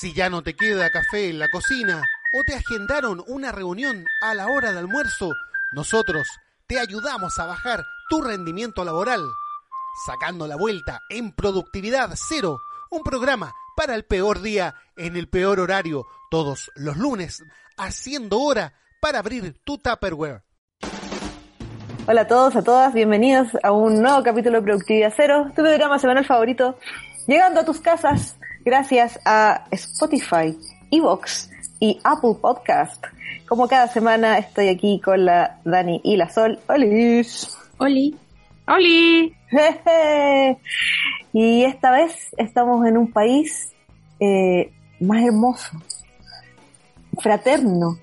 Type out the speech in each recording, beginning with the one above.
Si ya no te queda café en la cocina o te agendaron una reunión a la hora de almuerzo, nosotros te ayudamos a bajar tu rendimiento laboral, sacando la vuelta en productividad cero, un programa para el peor día en el peor horario, todos los lunes, haciendo hora para abrir tu Tupperware. Hola a todos, a todas, bienvenidos a un nuevo capítulo de Productividad Cero, tu programa semanal favorito, llegando a tus casas gracias a Spotify, Evox y Apple Podcast. Como cada semana estoy aquí con la Dani y la Sol. ¡Olis! ¡Oli! ¡Oli! y esta vez estamos en un país eh, más hermoso, fraterno,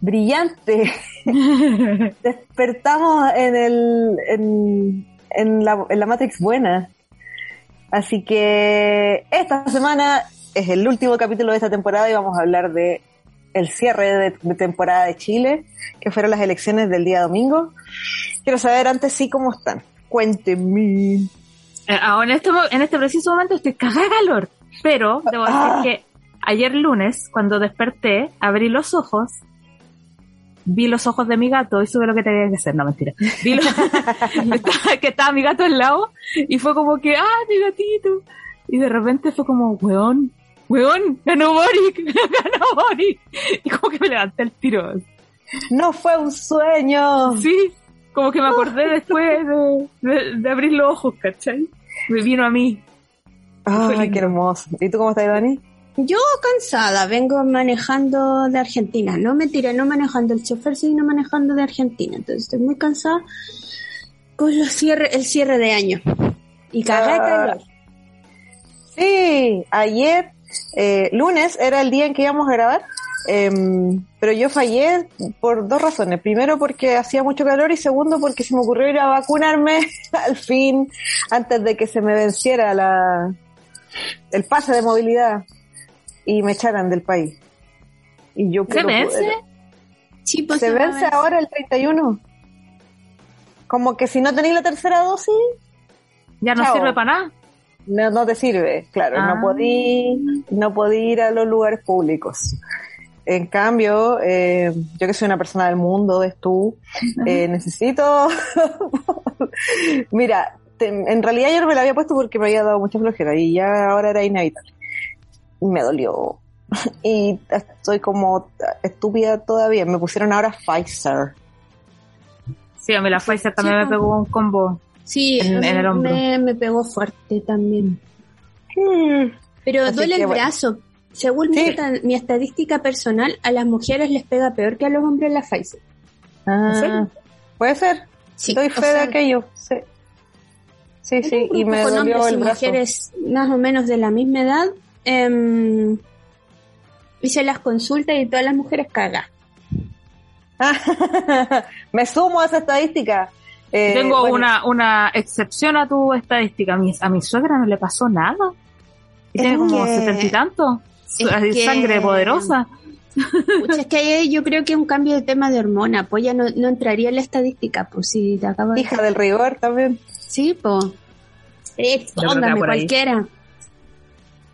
brillante. Despertamos en el en, en, la, en la Matrix buena. Así que esta semana es el último capítulo de esta temporada y vamos a hablar de el cierre de, temporada de Chile, que fueron las elecciones del día domingo. Quiero saber antes sí cómo están. Cuéntenme. Eh, ahora en este, en este preciso momento estoy cagada calor, pero debo decir Ah. que ayer lunes, cuando desperté, abrí los ojos, vi los ojos de mi gato y supe lo que tenía que hacer. No, mentira. Vi lo- estaba- que estaba mi gato al lado y fue como que, ¡ah, mi gatito! Y de repente fue como, weón, weón, ganó Boric, ganó Boric. Y como que me levanté el tiro. No fue un sueño. Sí, como que me acordé después de, de- de abrir los ojos, ¿cachai? Me vino a mí. Ay, qué hermoso. ¿Y tú cómo estás, Dani? Yo cansada, vengo manejando de Argentina. No me tiré, no manejando el chofer, sino manejando de Argentina. Entonces estoy muy cansada con los cierre, el cierre de año. Y de Ah. calor. Sí, ayer, eh, lunes, era el día en que íbamos a grabar, em, pero yo fallé por dos razones. Primero porque hacía mucho calor y segundo porque se me ocurrió ir a vacunarme al fin antes de que se me venciera la, el pase de movilidad y me echaran del país. Y yo ¿Se vence? Sí, pues Se a vence ahora el 31. Como que si no tenéis la tercera dosis, Ya no Chao. sirve para nada. no, no te sirve, claro, Ah. no podí, no podí ir a los lugares públicos. En cambio, eh, yo que soy una persona del mundo, es tú, eh, necesito... Mira, te- en realidad yo no me la había puesto porque me había dado mucha flojera y ya ahora era inevitable. Me dolió. Y estoy como estúpida todavía. Me pusieron ahora Pfizer. Sí, a mí la Pfizer también me pegó un combo. Sí, en- el hombro. Me, me pegó fuerte también. Mm. Pero Así duele el bueno. brazo. Según Sí. mi, esta- mi estadística personal, a las mujeres les pega peor que a los hombres la Pfizer. Ah? Puede ser. Sí, o fe de sea, aquello. Sí, sí. Sí, Y me con dolió hombres el y brazo. mujeres más o menos de la misma edad. Em, hice las consultas y todas las mujeres cagan. me sumo a esa estadística. Eh, Tengo bueno, una, una excepción a tu estadística. A mi, a mi suegra no le pasó nada. Tiene como setenta y tanto. es que- Sangre poderosa. Pucha, es que ahí yo creo que es un cambio de tema de hormona, pues ya no, no entraría en la estadística, pues si te acabo de... Hija del rigor también. Sí, pues. Va póngame ahí.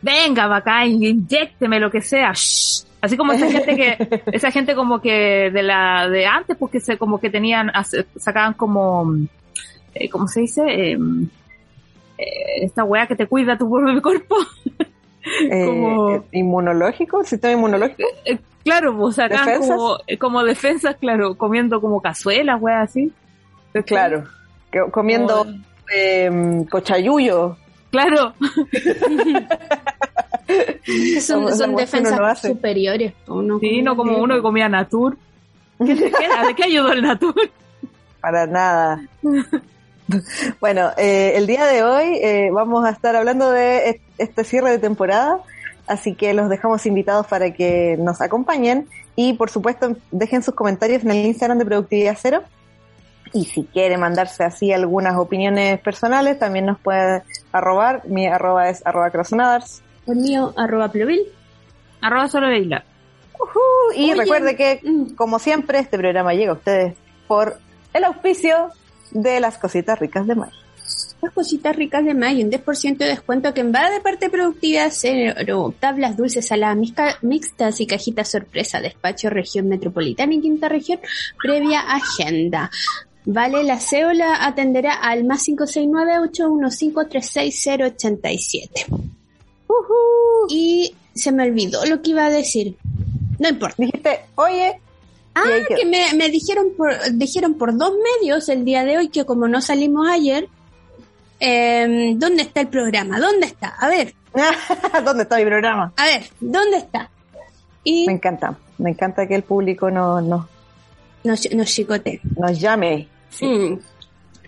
Venga, bacán, inyécteme lo que sea. Shh. Así como esa gente que, esa gente como que de la de antes, pues que se como que tenían, sacaban como, eh, ¿cómo se dice? Eh, eh, esta weá que te cuida tu cuerpo. Eh, Como- eh, inmunológico, sistema inmunológico. Claro, pues sacaban ¿Defensas? como, como defensas, claro, comiendo como cazuelas, weá, así. Claro. Comiendo Como- eh, cochayuyo. Claro, son, son defensas no superiores. uno sí, no como uno que comía natur. ¿Qué, te queda? ¿De qué ayudó el natur? Para nada. bueno, eh, el día de hoy eh, vamos a estar hablando de est- este cierre de temporada, así que los dejamos invitados para que nos acompañen y por supuesto dejen sus comentarios en el Instagram de Productividad Cero. Y si quiere mandarse así algunas opiniones personales, también nos puede arrobar. Mi arroba es arroba crossonaders. El mío, arroba plevil. Arroba solo Leila. Y Oye, recuerde que, mm. como siempre, este programa llega a ustedes por el auspicio de las cositas ricas de mar. Las cositas ricas de mayo, un 10% de descuento que en va de parte productiva, cero, tablas dulces saladas mixta- mixtas y cajitas sorpresa, despacho región metropolitana y quinta región, previa agenda. Vale, la cédula atenderá al más 569-815-36087. Y se me olvidó lo que iba a decir. No importa. Dijiste, oye, Ah, que me, me dijeron por dijeron por dos medios el día de hoy que como no salimos ayer, eh, ¿dónde está el programa? ¿Dónde está? A ver, ¿dónde está mi programa? a ver, ¿dónde está? Y Me encanta, me encanta que el público no, no, nos, nos chicote. nos llame. Mm.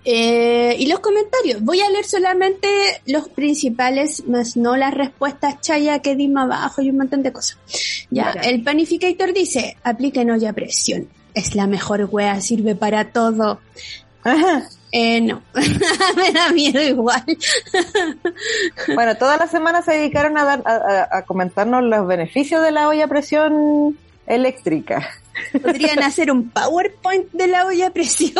Eh, y los comentarios. Voy a leer solamente los principales, más no las respuestas chaya que dimos abajo y un montón de cosas. Ya, el panificator dice, apliquen olla a presión. Es la mejor wea, sirve para todo. Eh, no, me da miedo igual. Bueno, toda la semana se dedicaron a, dar, a, a- a comentarnos los beneficios de la olla a presión eléctrica. Podrían hacer un PowerPoint de la olla a presión.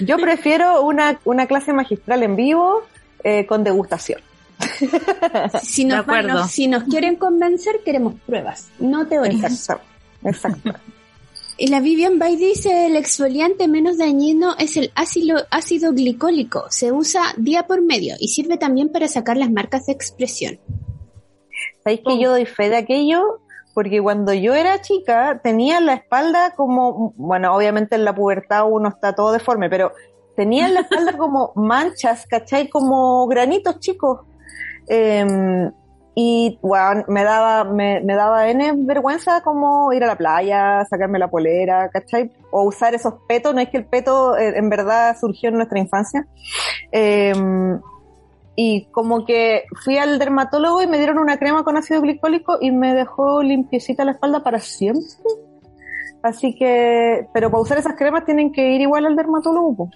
Yo prefiero una, una clase magistral en vivo eh, con degustación. Si nos, De acuerdo. van- si nos quieren convencer, queremos pruebas, no teorías. Exacto. Exacto. Y la Vivian Bay dice, el exfoliante menos dañino es el ácido, ácido glicólico. Se usa día por medio y sirve también para sacar las marcas de expresión. ¿Sabéis que yo doy fe de aquello? Porque cuando yo era chica tenía la espalda como, bueno, obviamente en la pubertad uno está todo deforme, pero tenía en la espalda como manchas, ¿cachai? Como granitos chicos. Em, y bueno, me daba, me, me daba N vergüenza como ir a la playa, sacarme la polera, ¿cachai? O usar esos petos, no es que el peto eh, en verdad surgió en nuestra infancia. Em, y como que fui al dermatólogo y me dieron una crema con ácido glicólico y me dejó limpiecita la espalda para siempre. Así que, pero para usar esas cremas tienen que ir igual al dermatólogo.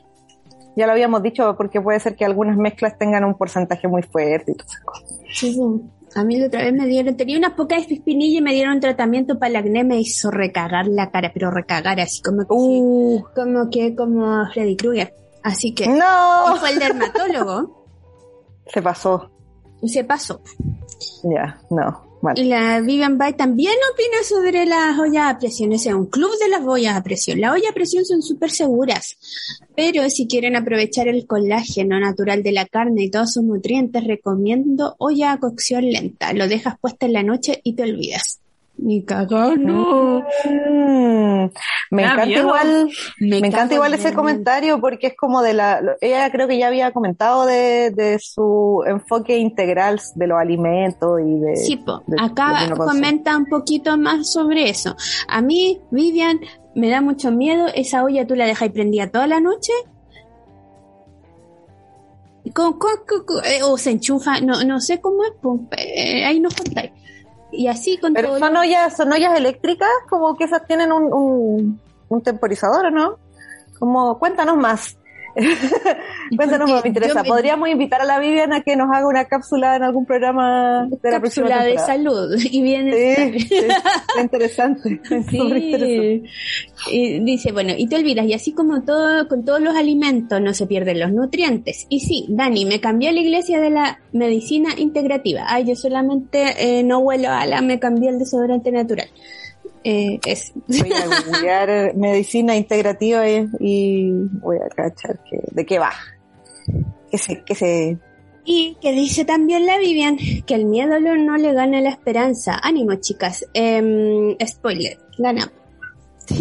Ya lo habíamos dicho porque puede ser que algunas mezclas tengan un porcentaje muy fuerte y todas esas cosas. A mí la otra vez me dieron, tenía unas pocas espinillas y me dieron tratamiento para el acné, me hizo recagar la cara, pero recagar así como que, Uh, como que como Freddy Krueger. Así que, y no, fue el dermatólogo se pasó. se pasó. Ya, no, mal. Y la Vivian Bay también opina sobre las ollas a presión. Ese es un club de las ollas a presión. Las ollas a presión son súper seguras, pero si quieren aprovechar el colágeno natural de la carne y todos sus nutrientes, recomiendo olla a cocción lenta. Lo dejas puesta en la noche y te olvidas. Ni cagón, no. Mm, me encanta miedo. igual, me, encanta igual ese comentario porque es como de la, ella creo que ya había comentado de, de su enfoque integral de los alimentos y de, Sí, po. de- acá consume. comenta un poquito más sobre eso. A mí, Vivian, me da mucho miedo. Esa olla tú la dejas prendida toda la noche. Con- con- con- con- eh, o se enchufa, no, no sé cómo es. Eh, ahí nos contáis. Y así con Pero todo. son ollas, son ollas eléctricas, como que esas tienen un, un, un temporizador, ¿o no? Como, cuéntanos más. Cuéntanos Porque me interesa. me- Podríamos invitar a la Viviana que nos haga una cápsula en algún programa de la próxima cápsula de salud y bien Sí, sí, interesante. Sí. Y dice, bueno, y te olvidas, y así como todo, con todos los alimentos no se pierden los nutrientes. Y sí, Dani, me cambié a la iglesia de la medicina integrativa. Ay, yo solamente eh, no huelo a la, me cambié al desodorante natural. Eh, es. Voy a googlear medicina integrativa y, y voy a cachar que, de qué va. Que se, que se, Y que dice también la Vivian que el miedo lo- no le gana la esperanza. Ánimo, chicas. Em, spoiler, gana.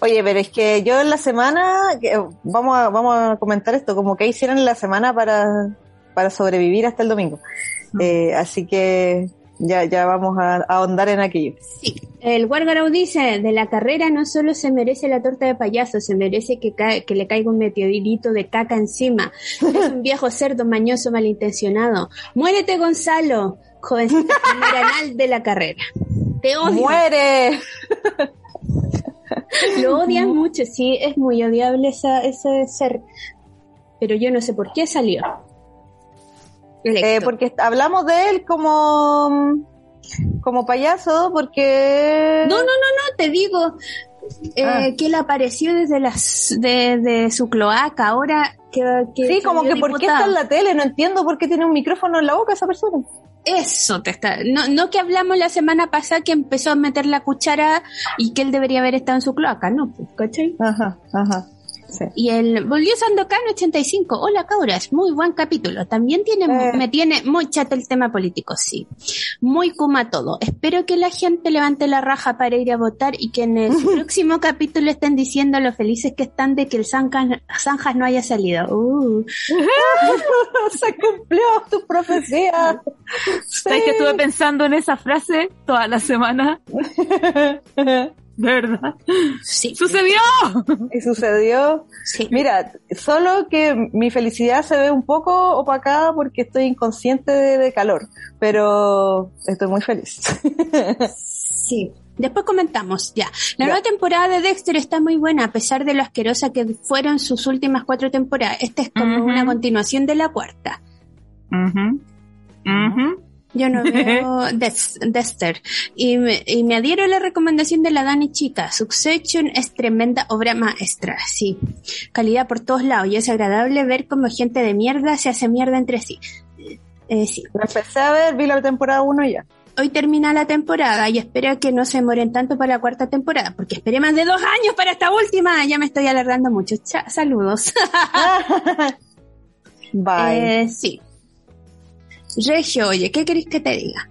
Oye, pero es que yo en la semana, que- vamos a, vamos a comentar esto, como que hicieron en la semana para, para sobrevivir hasta el domingo. Eh, así que ya, ya vamos a, a ahondar en aquello. Sí, el Wargarau dice, de la carrera no solo se merece la torta de payaso, se merece que, que le caiga un meteorito de caca encima. Es un viejo cerdo mañoso malintencionado. Muérete, Gonzalo, primer anal de la carrera. Te odio. ¡Muere! Lo odias mucho, sí, es muy odiable esa, ese ser. Pero yo no sé por qué salió. Eh, porque hablamos de él como, como payaso, porque... No, no, no, no, te digo. eh, Ah. que él apareció desde las de, de su cloaca, ahora que, que Sí, como que ¿por qué está en la tele? No entiendo por qué tiene un micrófono en la boca esa persona. Eso te está. No, no que hablamos la semana pasada que empezó a meter la cuchara y que él debería haber estado en su cloaca, ¿no? Pues, ¿cachai? Ajá, ajá. Sí. Y el volvió Sandokan 85. Hola cabras, muy buen capítulo. También tiene, Eh. me tiene muy chato el tema político, sí. Muy kuma todo. Espero que la gente levante la raja para ir a votar y que en el próximo capítulo estén diciendo lo felices que están de que el Zanjas, Zanjas no haya salido. Uh. Se cumplió tu profecía. ¿Sabes que estuve pensando en esa frase toda la semana? ¿Verdad? Sí. ¡Sucedió! y sucedió. Sí. Mira, solo que mi felicidad se ve un poco opacada porque estoy inconsciente de, de calor, pero estoy muy feliz. Sí. Después comentamos, ya. La Ya. nueva temporada de Dexter está muy buena, a pesar de lo asquerosa que fueron sus últimas cuatro temporadas. Esta es como una continuación de la cuarta. Ujú. Ujú. Yo no veo Dex- Dexter. Y me, y me adhiero a la recomendación de la Dani Chica. Succession es tremenda obra maestra, sí. Calidad por todos lados y es agradable ver cómo gente de mierda se hace mierda entre sí. Eh, sí. Lo empecé a ver, vi la temporada 1 ya. Hoy termina la temporada y espero que no se demoren tanto para la cuarta temporada, porque esperé más de dos años para esta última. Ya me estoy alargando mucho. Cha- saludos. Bye. Eh, sí. Regio, oye, ¿qué querés que te diga?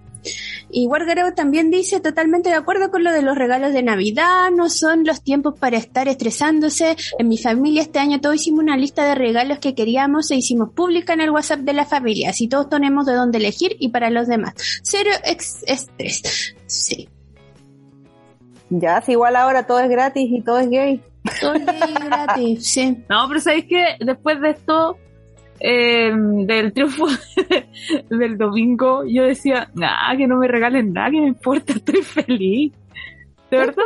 Y Wargareo también dice, totalmente de acuerdo con lo de los regalos de Navidad, no son los tiempos para estar estresándose. En mi familia este año todos hicimos una lista de regalos que queríamos e hicimos pública en el WhatsApp de la familia, así todos tenemos de dónde elegir y para los demás. Cero ex- estrés. Sí. ya, si igual ahora todo es gratis y todo es gay. Todo es gay y gratis, sí. No, pero ¿sabéis que Después de esto, eh, del triunfo del domingo, yo decía, nada, que no me regalen nada, que me importa, estoy feliz. ¿De verdad?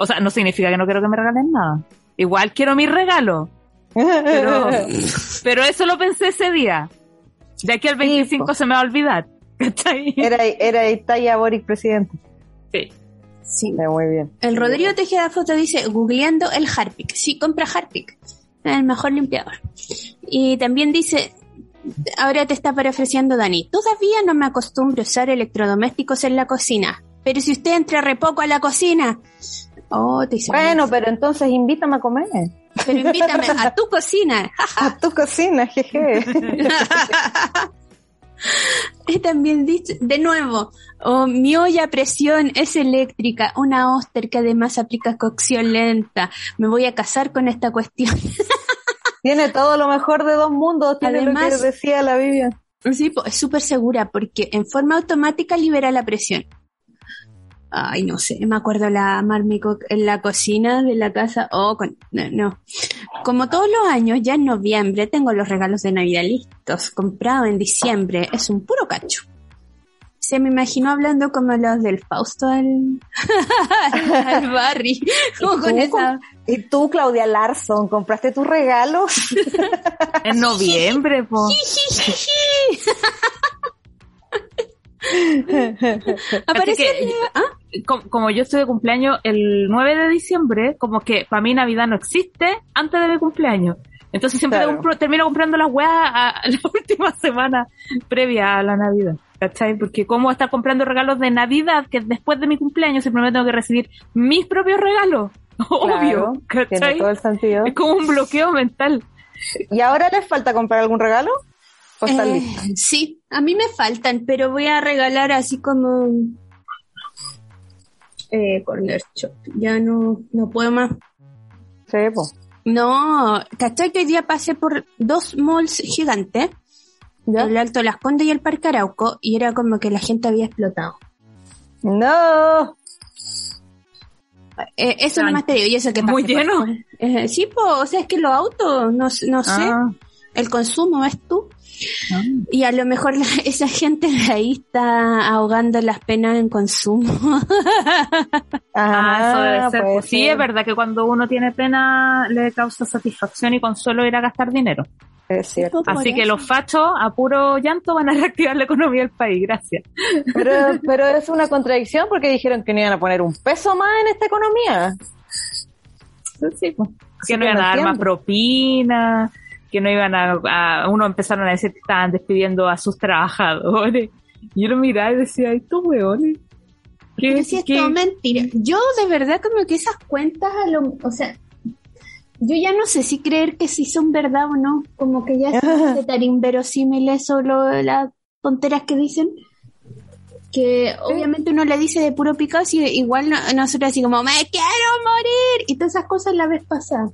O sea, no significa que no quiero que me regalen nada. Igual quiero mi regalo, pero, pero eso lo pensé ese día. De aquí al 25 po. se me va a olvidar. ¿Cachai? era, era Italia Boric presidente. Sí. Sí. Muy bien. El Rodrigo Tejeda Foto dice, googleando el Harpic. Sí, compra Harpic. El mejor limpiador. Y también dice, ahora te está parafraseando Dani, todavía no me acostumbro a usar electrodomésticos en la cocina. Pero si usted entra re poco a la cocina. Oh, te dice. Bueno, pero entonces invítame a comer. pero invítame a tu cocina. A tu cocina, jeje. Y también dice, de nuevo, oh, mi olla a presión es eléctrica, una Oster que además aplica cocción lenta. Me voy a casar con esta cuestión. Tiene todo lo mejor de dos mundos, tiene lo Además- que decía la Biblia. Sí, es súper segura porque en forma automática libera la presión. Ay, no sé, me acuerdo la Marmico en la cocina de la casa. Oh, con- no, no. Como todos los años, ya en noviembre tengo los regalos de Navidad listos, comprados en diciembre. Es un puro cacho. Se me imaginó hablando como los del Fausto al, al Barry. Como con tú, esa. Y tú, Claudia Larson, ¿compraste tus regalos? En noviembre, po. Aparece. que- ¿Ah? como, como yo estoy de cumpleaños el 9 de diciembre, como que para mí Navidad no existe antes de mi cumpleaños. Entonces siempre Claro. compro- termino comprando las weas a, a la última semana previa a la Navidad. ¿Cachai? Porque como estar comprando regalos de Navidad que después de mi cumpleaños simplemente tengo que recibir mis propios regalos. Obvio. Claro, tiene ¿Cachai? todo el sentido. Es como un bloqueo mental. ¿Y ahora les falta comprar algún regalo? ¿O están Eh, listos? sí, a mí me faltan, pero voy a regalar así como eh, corner shop. Ya no, no puedo más. Sí. No, ¿cachai que hoy día pasé por dos malls gigantes? ¿Ya? El Alto Las Condes y el Parque Arauco, y era como que la gente había explotado. No. Eh, eso Ay, nomás te digo, y eso que muy por lleno. Eh, sí, pues, o sea, es que los autos, no, no sé, Ah, el consumo, ¿ves tú? Ah. Y a lo mejor la- esa gente de ahí está ahogando las penas en consumo. Ah, eso debe ser. Sí, ser. es verdad que cuando uno tiene pena le causa satisfacción y consuelo ir a gastar dinero. Es cierto. Así que los fachos a puro llanto van a reactivar la economía del país. Gracias. Pero, pero es una contradicción porque dijeron que no iban a poner un peso más en esta economía. Sí, pues. Que no iban a dar más propina, que no iban a, a, uno empezaron a decir que estaban despidiendo a sus trabajadores. Y yo lo miraba y decía, estos weones. ¿Qué, Pero si es qué- todo mentira. Yo de verdad como que esas cuentas, a lo, o sea, yo ya no sé si creer que sí son verdad o no. Como que ya se hace tan inverosímiles solo las tonteras que dicen. Que obviamente uno le dice de puro picado, si igual no- nosotros así como, me quiero morir. Y todas esas cosas la vez pasada.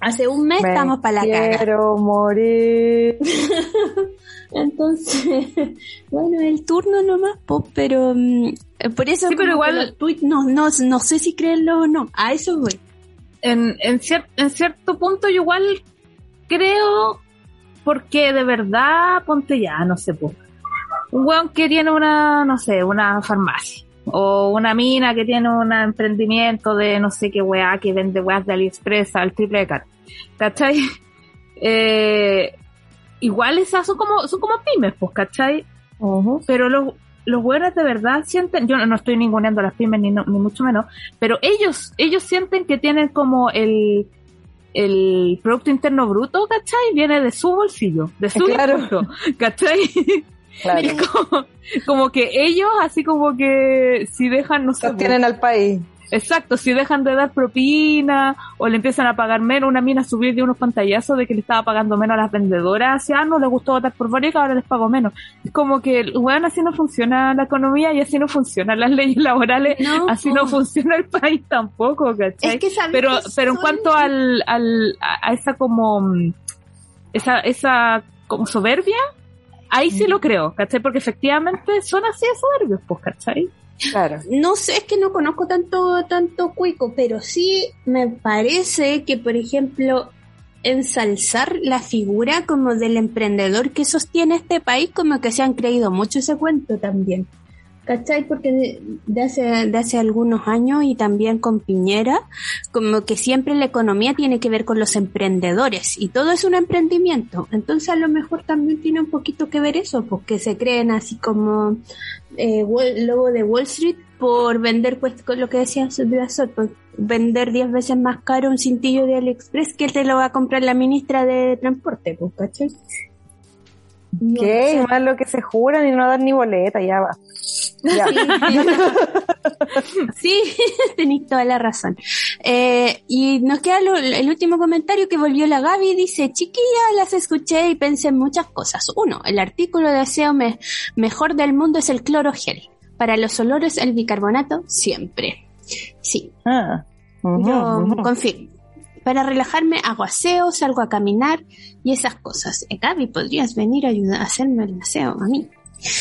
Hace un mes Me estamos para la caga. Quiero morir. Entonces, bueno, el turno nomás, po, pero mm, eh, por eso Sí, pero igual- no, no, no sé si creerlo o no. A eso voy. en, en, cier- en cierto punto yo igual creo porque de verdad ponte ya, no sé, pues, un weón que tiene una, no sé, una farmacia o una mina que tiene un emprendimiento de no sé qué weá que vende weas de AliExpress al triple de caro. ¿Cachai? Eh, igual esas son como, son como pymes, pues, ¿cachai? Pero los, los buenos de verdad sienten, yo no estoy ninguneando a las pymes ni, no- ni mucho menos, pero ellos, ellos sienten que tienen como el, el Producto Interno Bruto, ¿cachai? Viene de su bolsillo, de su Claro. discurso, ¿cachai? Claro. Es como, como que ellos, así como que si dejan, no sé, Sostienen al país. Exacto, si dejan de dar propina o le empiezan a pagar menos, una mina subir de unos pantallazos de que le estaba pagando menos a las vendedoras, así, ah, no le gustó votar por Boric, ahora les pago menos. Es como que, bueno, así no funciona la economía y así no funcionan las leyes laborales, No, así no funciona el país tampoco, ¿cachai? Es que ¿sabes pero, pero en cuanto al, al, a a esa como, mm, esa, esa como soberbia, ahí sí lo creo, ¿cachai? Porque efectivamente son así de soberbios, pues, ¿cachai? Claro. No sé, es que no conozco tanto, tanto cuico, pero sí me parece que, por ejemplo, ensalzar la figura como del emprendedor que sostiene este país, como que se han creído mucho ese cuento también. ¿Cachai? Porque de, de hace, de hace algunos años y también con Piñera, como que siempre la economía tiene que ver con los emprendedores y todo es un emprendimiento. Entonces a lo mejor también tiene un poquito que ver eso, porque se creen así como eh, Wall- logo de Wall Street por vender, pues, con lo que decía Blasor, pues, vender 10 veces más caro un cintillo de AliExpress que te lo va a comprar la ministra de Transporte, pues, ¿cachai? No ¿Qué? Y más lo que se juran y no dan ni boleta, ya va. Ya. Sí, tenéis toda la razón. Eh, y nos queda lo- el último comentario que volvió la Gaby. Dice, chiquilla, las escuché y pensé en muchas cosas. Uno, el artículo de aseo me- mejor del mundo es el clorogel. Para los olores, el bicarbonato, siempre. Sí, Ah. Ujú, yo ujú. confirmo. Para relajarme hago aseo, salgo a caminar y esas cosas. Eh, Gaby, ¿podrías venir a ayudar a hacerme el aseo a mí?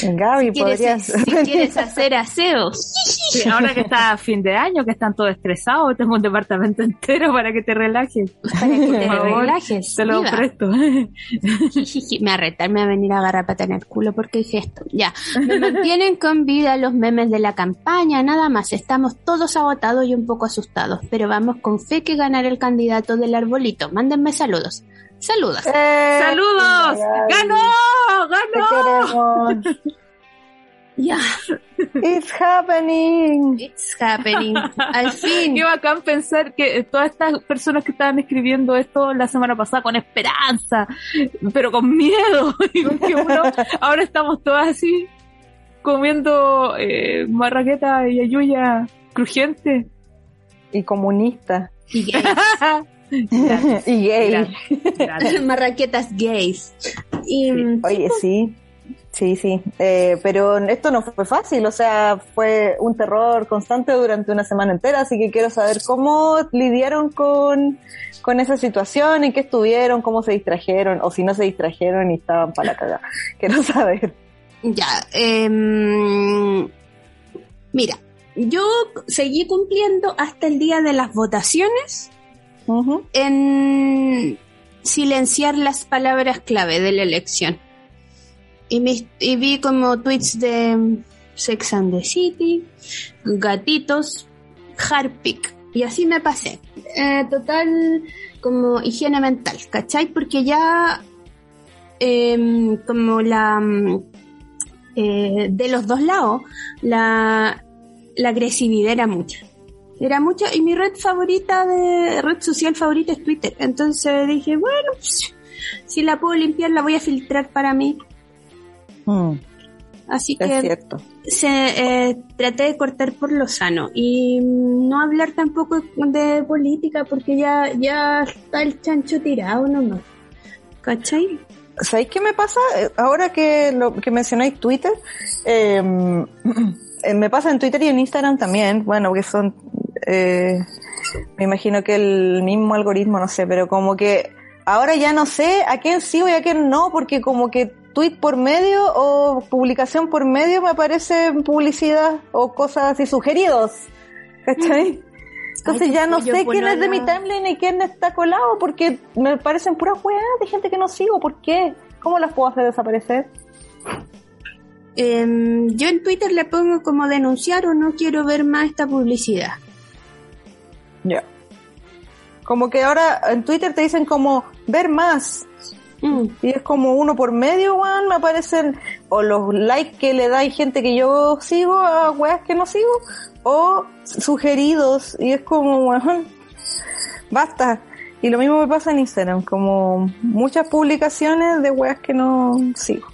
Gaby, ¿Quieres, podrías. si quieres hacer aseo, Sí, ahora que está a fin de año, que están todos estresados, tengo un departamento entero para que te relajes. para que te relajes. Te lo viva. presto. Me va a venir a agarrar para tener culo porque dije esto. Ya. Me mantienen con vida los memes de la campaña, nada más. Estamos todos agotados y un poco asustados, pero vamos con fe que ganará el candidato del arbolito. Mándenme saludos. Saludos. Eh, ¡Saludos! ¡Ganó! Te ¡Ganó! queremos. Ya. It's happening. It's happening. Al fin. Qué bacán pensar que todas estas personas que estaban escribiendo esto la semana pasada con esperanza, pero con miedo, y con que uno, ahora estamos todas así comiendo eh, marraqueta y ayuya crujiente. Y comunista. Y gays. Gracias, y gay. gracias. Marraquetas gays. Y, mm, Oye, sí. Sí, sí. Eh, pero esto no fue fácil, o sea, fue un terror constante durante una semana entera, así que quiero saber cómo lidiaron con, con esa situación, en qué estuvieron, cómo se distrajeron, o si no se distrajeron y estaban para la cagada. Quiero saber. Ya, em, mira, yo seguí cumpliendo hasta el día de las votaciones En silenciar las palabras clave de la elección. Y, mis- y vi como tweets de Sex and the City, gatitos, Harpic, y así me pasé. Eh, total, como higiene mental, ¿cachai? Porque ya, em, como la, mm, eh, de los dos lados, la, la agresividad era mucha. Era mucho, y mi red favorita de, red social favorita es Twitter. Entonces dije, bueno, pues, si la puedo limpiar, la voy a filtrar para mí. Mm, Así es que cierto. se, eh, traté de cortar por lo sano y mm, no hablar tampoco de política porque ya, ya está el chancho tirado nomás. ¿Cachai? ¿Sabéis qué me pasa? Eh, Ahora que lo que mencionáis Twitter, eh, eh, me pasa en Twitter y en Instagram también, bueno, que son, eh, me imagino que el mismo algoritmo, no sé, pero como que ahora ya no sé a quién sigo y a quién no, porque como que tweet por medio o publicación por medio me aparece publicidad o cosas así sugeridos, ¿cachai? Entonces Ay, qué ya no sé quién es de mi timeline y quién está colado porque me parecen puras weas de gente que no sigo. ¿Por qué? ¿Cómo las puedo hacer desaparecer? Em, yo en Twitter le pongo como denunciar o no quiero ver más esta publicidad. Ya. Como que ahora en Twitter te dicen como ver más. Mm. Y es como uno por medio, weón, me aparecen o los likes que le da hay gente que yo sigo a weas que no sigo, o sugeridos, y es como, weón, basta. Y lo mismo me pasa en Instagram, como muchas publicaciones de weas que no sigo.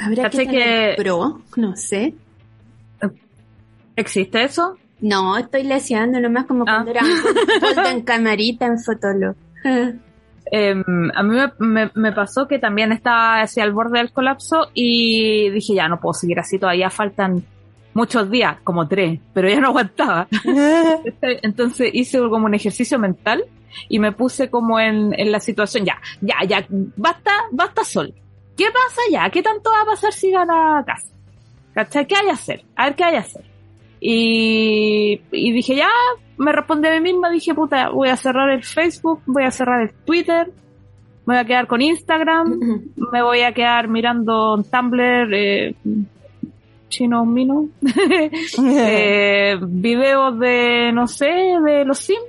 Habrá que ¿Cachai tener que- pro, no sé. ¿Existe eso? No, estoy leseando nomás como Ah. cuando era Golden Camarita en Fotolog. Ah. Em, a mí me, me- me pasó que también estaba hacia el borde del colapso y dije, ya no puedo seguir así, todavía faltan muchos días, como tres, pero ya no aguantaba. Entonces hice como un ejercicio mental y me puse como en, en la situación, ya, ya, ya, basta, basta sol. ¿Qué pasa ya? ¿Qué tanto va a pasar si gana casa? ¿Cachai? ¿Qué hay que hacer? A ver qué hay que hacer. Y, y dije, ya, me respondí a mí misma, dije, puta, voy a cerrar el Facebook, voy a cerrar el Twitter, me voy a quedar con Instagram, me voy a quedar mirando Tumblr, eh, chino mino, eh, videos de, no sé, de los Sims.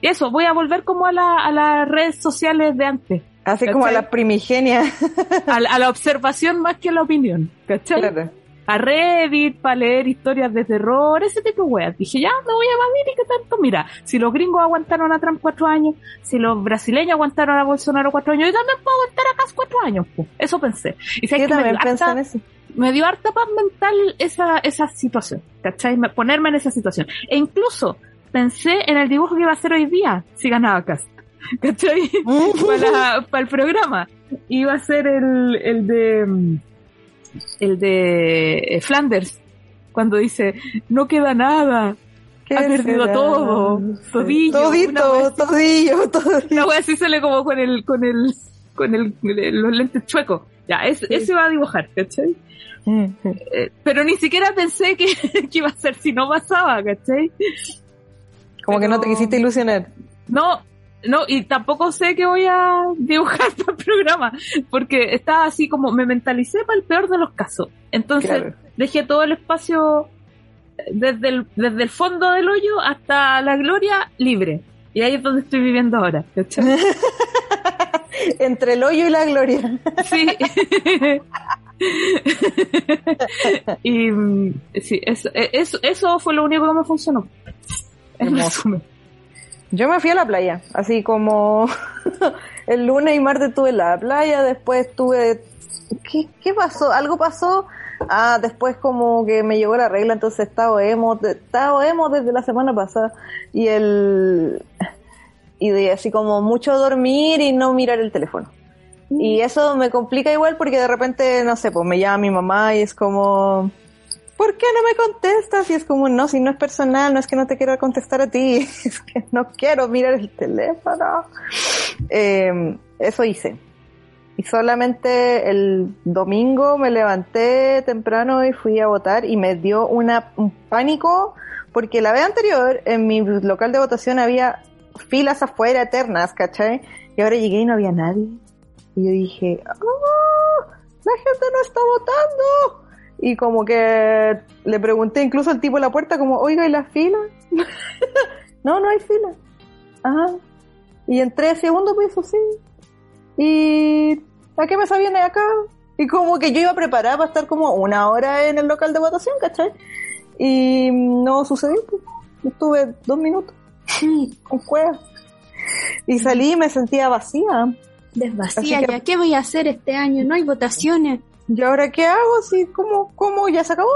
Y eso, voy a volver como a, la, a las redes sociales de antes, Así como a la primigenia. a, la- a la observación más que a la opinión, ¿cachai? Claro. A Reddit para leer historias de terror, ese tipo de weas. Dije, ya, me voy a evadir y qué tanto. Mira, si los gringos aguantaron a Trump cuatro años, si los brasileños aguantaron a Bolsonaro cuatro años, yo también puedo aguantar a Cas cuatro años. po. Eso pensé. Y Yo que me también dio, pensé en eso. me dio harta paz mental esa, esa situación, ¿cachai? Me- Ponerme en esa situación. E incluso pensé en el dibujo que iba a hacer hoy día, si ganaba Cas. ¿Cachai? para, para el programa. Iba a ser el, el de mm, el de eh, Flanders cuando dice no queda nada ¿Qué ha perdido será? todo, todillo, Todito, todillo, todillo. una wea así sale como con el con el con el, los lentes chuecos ya es, ese iba a dibujar ¿cachai? Eh, pero ni siquiera pensé que, que iba a ser si no pasaba ¿cachai? Como que no te quisiste ilusionar. No, no, y tampoco sé que voy a dibujar para el programa, porque estaba así como, me mentalicé para el peor de los casos. Entonces, Claro. dejé todo el espacio eh, desde el, desde el fondo del hoyo hasta la gloria libre. Y ahí es donde estoy viviendo ahora. Entre el hoyo y la gloria. Sí. y mm, sí, eso, eh, eso, eso fue lo único que me funcionó. Hermoso. Yo me fui a la playa, así como el lunes y martes estuve en la playa, después estuve... ¿Qué, qué pasó? ¿Algo pasó? Ah, después como que me llegó la regla, entonces estaba emo, estaba emo desde la semana pasada y el... Y de así como mucho dormir y no mirar el teléfono. Y eso me complica igual porque de repente, no sé, pues me llama mi mamá y es como, ¿por qué no me contestas? Y es como, no, si no es personal, no es que no te quiera contestar a ti, es que no quiero mirar el teléfono. Eh, eso hice. Y solamente el domingo me levanté temprano y fui a votar y me dio una, un pánico porque la vez anterior en mi local de votación había filas afuera eternas, ¿cachai? Y ahora llegué y no había nadie. Y yo dije, ¡ah! La gente no está votando. Y como que le pregunté incluso al tipo en la puerta como, oiga, ¿y la fila? no, no hay fila. Ajá. Y entré segundo piso, sí. ¿Y a qué mesa viene acá? Y como que yo iba preparada para estar como una hora en el local de votación, ¿cachai? Y no sucedió. pues. estuve dos minutos con cueva. Y salí y me sentía vacía. Desvacía que- ya. ¿Qué voy a hacer este año? No hay votaciones. ¿Y ahora qué hago? Sí, ¿cómo, ¿Cómo ya se acabó?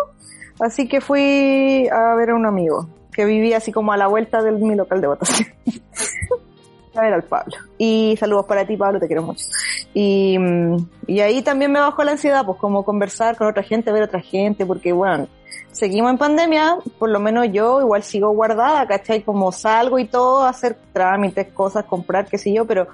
Así que fui a ver a un amigo que vivía así como a la vuelta de mi local de votación. a ver al Pablo. Y saludos para ti, Pablo, te quiero mucho. Y, mm, y ahí también me bajó la ansiedad, pues como conversar con otra gente, ver otra gente, porque bueno, seguimos en pandemia, por lo menos yo igual sigo guardada, ¿cachai? Como salgo y todo, hacer trámites, cosas, comprar, qué sé yo, pero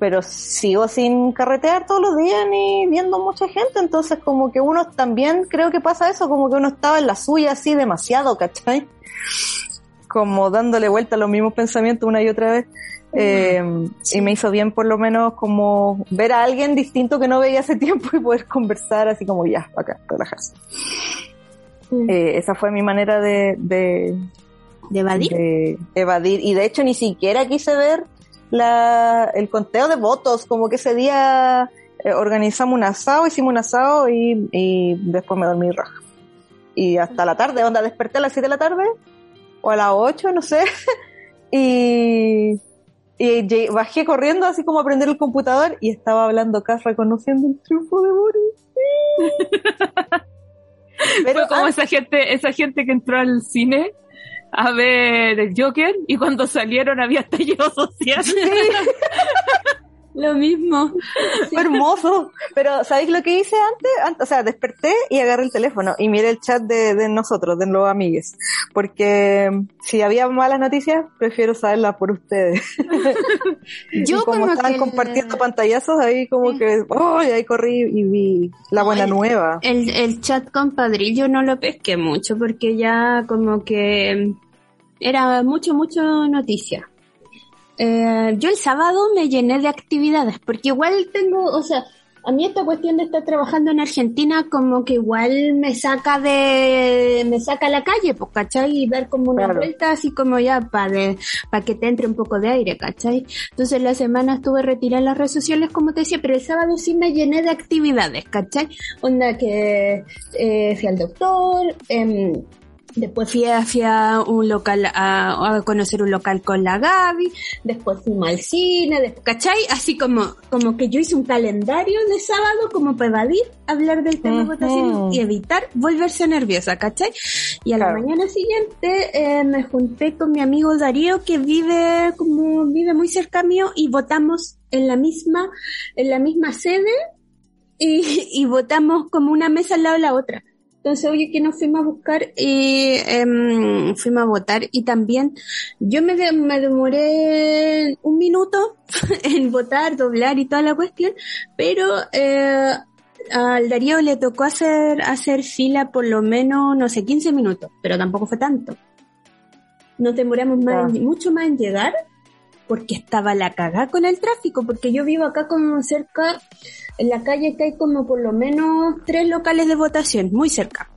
pero sigo sin carretear todos los días ni viendo mucha gente, entonces como que uno también creo que pasa eso, como que uno estaba en la suya así demasiado, ¿cachai? Como dándole vuelta a los mismos pensamientos una y otra vez. Eh, Y me hizo bien por lo menos como ver a alguien distinto que no veía hace tiempo y poder conversar así como ya, acá, relajarse. Eh, esa fue mi manera de, de, ¿De evadir? de evadir. Y de hecho ni siquiera quise ver la, el conteo de votos, como que ese día eh, organizamos un asado, hicimos un asado y, y después me dormí raja. Y hasta la tarde, onda, desperté a las 7 de la tarde o a las 8, no sé. y, y bajé corriendo así como a prender el computador y estaba hablando Cas reconociendo el triunfo de Boris. Pero Fue como ah, esa gente, esa gente que entró al cine a ver el Joker y cuando salieron había estallido social. Lo mismo. Fue hermoso. Pero, ¿sabéis lo que hice antes? Ant- O sea, desperté y agarré el teléfono y miré el chat de, de nosotros, de los amigues. Porque mm, si había malas noticias, prefiero saberlas por ustedes. Yo y como como estaban que- compartiendo pantallazos, ahí como que, oh, ahí corrí y vi la buena nueva. El, el chat compadril yo no lo pesqué mucho porque ya como que era mucho, mucho noticia. Eh, yo el sábado me llené de actividades porque igual tengo, o sea, a mí esta cuestión de estar trabajando en Argentina como que igual me saca de, me saca a la calle, pues, ¿cachai? Y dar como una Claro. vuelta así como ya para para que te entre un poco de aire, ¿cachai? Entonces la semana estuve retirada en las redes sociales, como te decía, pero el sábado sí me llené de actividades, ¿cachai? Onda que eh, fui al doctor, em, después fui a, fui a un local, a, a conocer un local con la Gaby, después fuimos al cine, después, ¿cachai? Así como, como que yo hice un calendario de sábado como para evadir, hablar del tema de Ujú. votación y evitar volverse nerviosa, ¿cachai? Y a la mañana siguiente eh, me junté con mi amigo Darío que vive como vive muy cerca mío y votamos en la misma en la misma sede y, y votamos como una mesa al lado de la otra. Entonces, oye, que nos fuimos a buscar y em, fuimos a votar y también yo me, de- me demoré un minuto en votar, doblar y toda la cuestión, pero eh, al Darío le tocó hacer, hacer fila por lo menos, no sé, 15 minutos, pero tampoco fue tanto. Nos demoramos más, en- mucho más en llegar porque estaba la cagada con el tráfico, porque yo vivo acá como cerca, en la calle que hay como por lo menos tres locales de votación, muy cerca.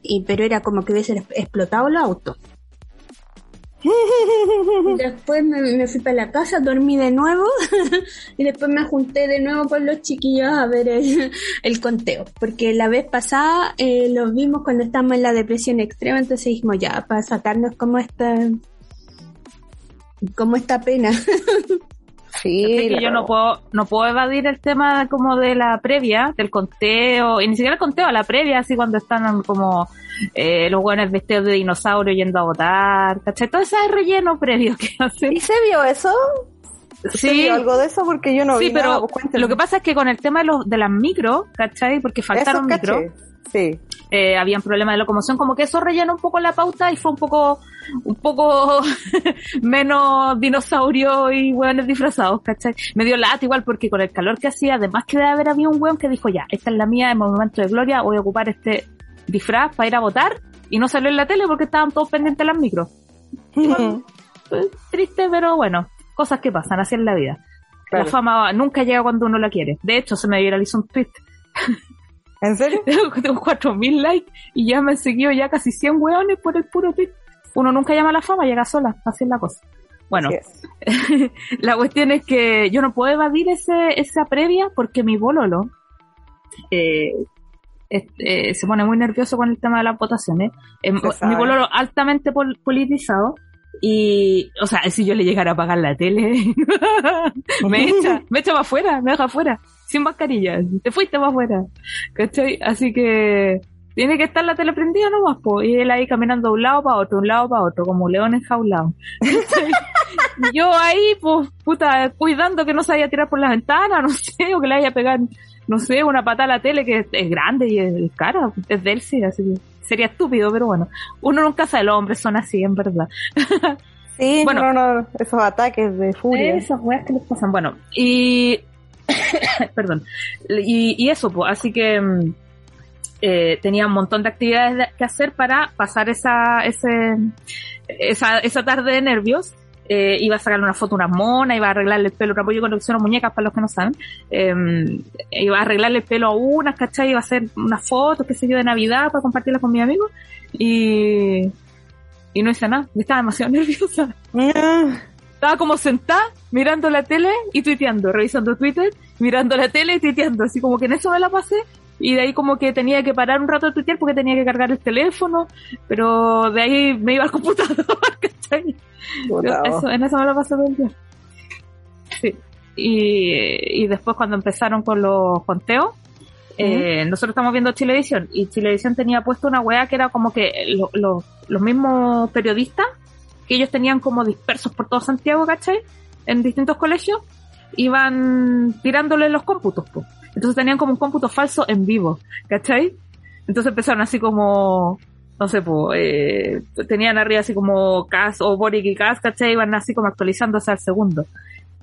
Y, pero era como que hubiesen explotado los autos. Después me, me fui para la casa, dormí de nuevo y después me junté de nuevo con los chiquillos a ver el, el conteo. Porque la vez pasada eh, los vimos cuando estábamos en la depresión extrema, entonces dijimos ya, para sacarnos como esta, como esta pena. Sí, Es que yo no puedo, no puedo evadir el tema como de la previa, del conteo, y ni siquiera el conteo, la previa, así cuando están como eh, los buenos vestidos de dinosaurio yendo a votar, ¿cachai? Todo ese relleno previo que hacen. ¿Y se vio eso? ¿Se Sí. vio algo de eso? Porque yo no sí, vi pero nada, pues lo que pasa es que con el tema de, los, de las micro, ¿cachai? Porque faltaron micro. Sí. Eh, habían problemas de locomoción, como que eso rellenó un poco la pauta y fue un poco, un poco menos dinosaurio y hueones disfrazados, ¿cachai? Me dio lata igual porque con el calor que hacía, además que debe haber habido un hueón que dijo ya, esta es la mía, en momento de gloria, voy a ocupar este disfraz para ir a votar y no salió en la tele porque estaban todos pendientes de las micros. Pues, triste, pero bueno, cosas que pasan, así es la vida. Claro. La fama nunca llega cuando uno la quiere. De hecho, se me viralizó un tweet ¿En serio? tengo 4000 likes y ya me han seguido ya casi 100 hueones por el puro tweet. Uno nunca llama a la fama, llega sola, así es la cosa. Bueno, la cuestión es que yo no puedo evadir ese, esa previa porque mi bololo, eh, eh, se pone muy nervioso con el tema de las votaciones. Eh, mi pololo altamente pol- politizado. Y, o sea, si yo le llegara a apagar la tele, me echa, me echa para afuera, me deja afuera, sin mascarilla. Te fuiste para afuera. ¿Cachai? Así que tiene que estar la tele prendida nomás, po. Y él ahí caminando de un lado para otro, un lado para otro, como un león enjaulado. Yo ahí, pues, puta, cuidando que no se vaya a tirar por las ventanas, no sé, o que le vaya a pegar, no sé, una patada a la tele que es, es grande y es cara, es del sí, así que sería estúpido, pero bueno. Uno nunca sabe, los hombres son así, en verdad. Sí, Bueno. no, no, esos ataques de furia. Esas weas que les pasan. Bueno, y. perdón. Y, eso, pues, así que. mm, eh, tenía un montón de actividades de- que hacer para pasar esa, ese, esa, esa tarde de nervios. Eh, iba a sacarle una foto a una mona, iba a arreglarle el pelo, apoyo con colecciono muñecas para los que no saben. Eh, iba a arreglarle el pelo a unas, ¿cachai? Iba a hacer unas fotos, qué sé yo, de Navidad para compartirlas con mis amigos. Y, y no hice nada, estaba demasiado nerviosa. Estaba como sentada, mirando la tele y tuiteando, revisando Twitter, mirando la tele y tuiteando, así como que en eso me la pasé. Y de ahí como que tenía que parar un rato de tuitear porque tenía que cargar el teléfono, pero de ahí me iba al computador, ¿cachai? Eso, en eso me lo pasé todo el día. Sí. Y, y después cuando empezaron con los conteos, eh, nosotros estamos viendo Chilevisión y Chilevisión tenía puesto una weá que era como que lo- lo- los mismos periodistas que ellos tenían como dispersos por todo Santiago, ¿cachai? En distintos colegios, iban tirándole los cómputos, po. Entonces tenían como un cómputo falso en vivo, ¿cachai? Entonces empezaron así como, no sé, pues, eh, tenían arriba así como Cas o Boric y Cas, ¿cachai? Iban así como actualizándose al segundo.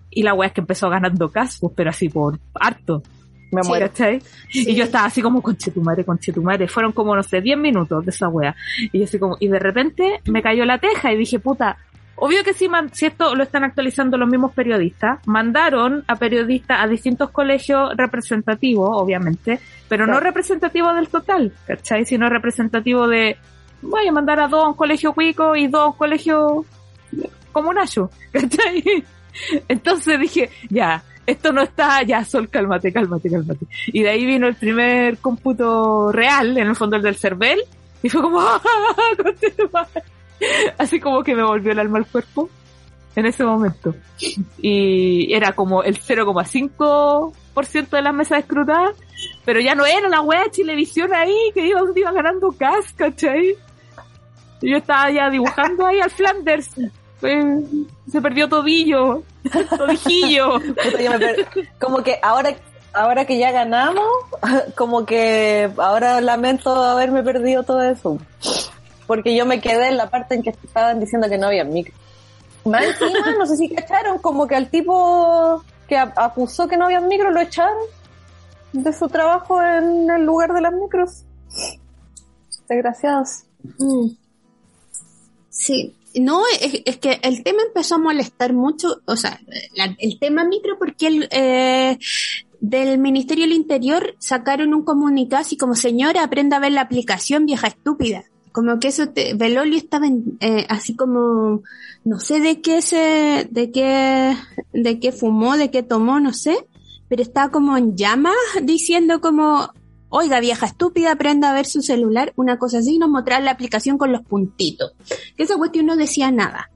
Y la weá es que empezó ganando Cas, pues, pero así por harto. Me muero. ¿cachai? Y yo estaba así como, conchetumare, conchetumare. Fueron como, no sé, 10 minutos de esa wea. Y yo así como, y de repente me cayó la teja y dije, puta, obvio que si, man- si esto lo están actualizando los mismos periodistas, mandaron a periodistas a distintos colegios representativos, obviamente, pero no representativos del total, ¿cachai? Sino representativo de, voy a mandar a dos a un colegio cuico y dos a un colegio comunacho, ¿cachai? Entonces dije, ya, esto no está, ya, Sol, cálmate, cálmate, cálmate. Y de ahí vino el primer cómputo real, en el fondo el del CERVEL, y fue como, ¡ah, así como que me volvió el alma al cuerpo en ese momento. Y era como el 0,5% de las mesas escrutadas, pero ya no era la wea Chilevisión ahí, que iba, iba ganando gas, ¿cachai? Yo estaba ya dibujando ahí al Flanders. Se perdió tobillo, todijillo. Como que ahora ahora que ya ganamos, como que ahora lamento haberme perdido todo eso. Porque yo me quedé en la parte en que estaban diciendo que no había micro. Más encima, no sé si cacharon, como que al tipo que a- acusó que no había micro lo echaron de su trabajo en el lugar de las micros. Desgraciados. Mm. Sí, no, es, es que el tema empezó a molestar mucho, o sea, la- el tema micro porque el, eh, del Ministerio del Interior sacaron un comunicado así como, señora, aprenda a ver la aplicación, vieja estúpida. Como que eso, te, estaba en, eh, así como, no sé de qué se, de qué, de qué fumó, de qué tomó, no sé, pero estaba como en llamas diciendo como, oiga vieja estúpida, aprenda a ver su celular, una cosa así, y nos mostrar la aplicación con los puntitos. Que esa cuestión no decía nada.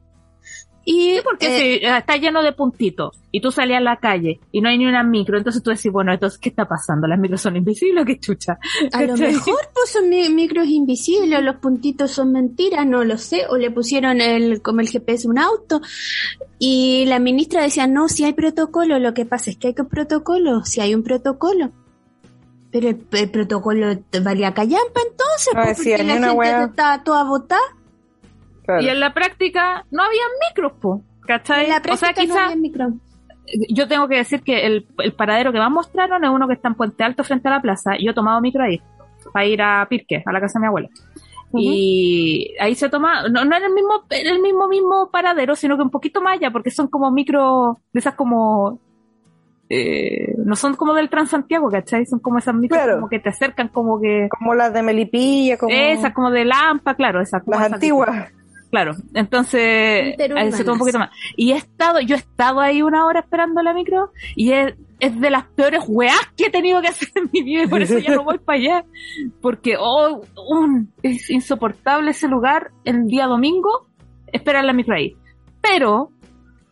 Y Porque eh, si está lleno de puntitos y tú salías a la calle y no hay ni una micro, entonces tú decís, bueno, entonces, ¿qué está pasando? ¿Las micros son invisibles o qué chucha? a lo mejor pues son mi- micros invisibles, o los puntitos son mentiras, no lo sé, o le pusieron el, como el GPS un auto. Y la ministra decía, no, si hay protocolo, lo que pasa es que hay que protocolo, si hay un protocolo. Pero el, el protocolo te valía callampa entonces, No pues, porque la una gente wea. estaba toda botada. Y en la práctica no había micros, po, ¿cachai? En la o sea, no quizá había yo tengo que decir que el, el paradero que más mostraron es uno que está en Puente Alto frente a la plaza. Yo he tomado micro ahí para ir a Pirque, a la casa de mi abuela. Y ahí se toma, no, no era el mismo, el mismo mismo paradero, sino que un poquito más allá, porque son como micro, de esas como, eh, no son como del Transantiago, ¿cachai? Son como esas micros Claro. como que te acercan como que, Como las de Melipilla, como esas como de Lampa, claro, esas. como las esas antiguas. Claro, entonces se toma un poquito más. Y he estado, yo he estado ahí una hora esperando la micro y he, es de las peores weas que he tenido que hacer en mi vida y por eso ya no voy para allá. Porque, oh, un- es insoportable ese lugar el día domingo, esperar la micro ahí. Pero,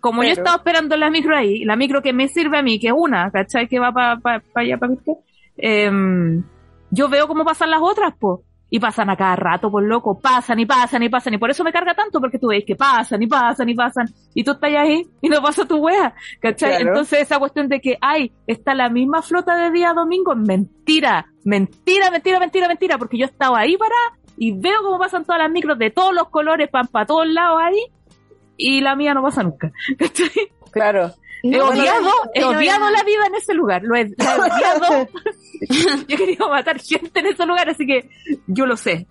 como yo Pero. estaba esperando la micro ahí, la micro que me sirve a mí, que es una, ¿cachai? Que va para pa, pa allá, para Em, yo veo cómo pasan las otras, po. Y pasan a cada rato, por loco. Pasan y pasan y pasan. Y por eso me carga tanto, porque tú ves que pasan y pasan y pasan. Y tú estás ahí y no pasa tu wea. ¿Cachai? Claro. Entonces esa cuestión de que, ay, está la misma flota de día domingo, mentira. Mentira, mentira, mentira, mentira. Porque yo estaba ahí para y veo cómo pasan todas las micros de todos los colores, pan para todos lados ahí. Y la mía no pasa nunca. ¿Cachai? Claro. He No, odiado, he odiado la vida en ese lugar. Lo he, la he odiado. yo he querido matar gente en ese lugar, así que yo lo sé.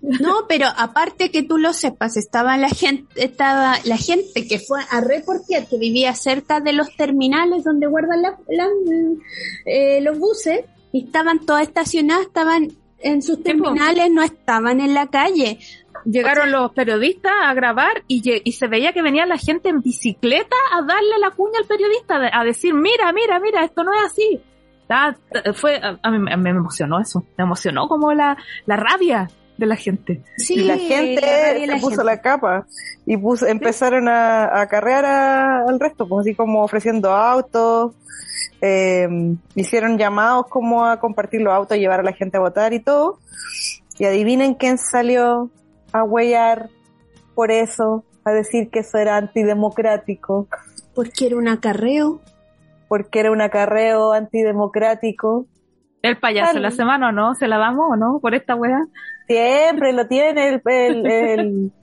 No, pero aparte que tú lo sepas, estaba la gente, estaba la gente que fue a reportear que vivía cerca de los terminales donde guardan la- la- eh, los buses y estaban todas estacionadas, estaban en sus terminales, no estaban en la calle. Llegaron los periodistas a grabar y, se veía que venía la gente en bicicleta a darle la cuña al periodista, a decir, mira, mira, mira, esto no es así. Fue, a, a mí me- me emocionó eso, me emocionó como la, la rabia de la gente. Sí, y la gente de se la puso gente. la capa y puso, empezaron a, a carrear a- al resto, pues así como ofreciendo autos, eh, hicieron llamados como a compartir los autos, llevar a la gente a votar y todo. Y adivinen quién salió a huellar por eso, a decir que eso era antidemocrático, Porque era un acarreo. porque era un acarreo antidemocrático. El payaso Claro. la semana o no, se la damos o no, por esta weá. Siempre lo tiene el, el,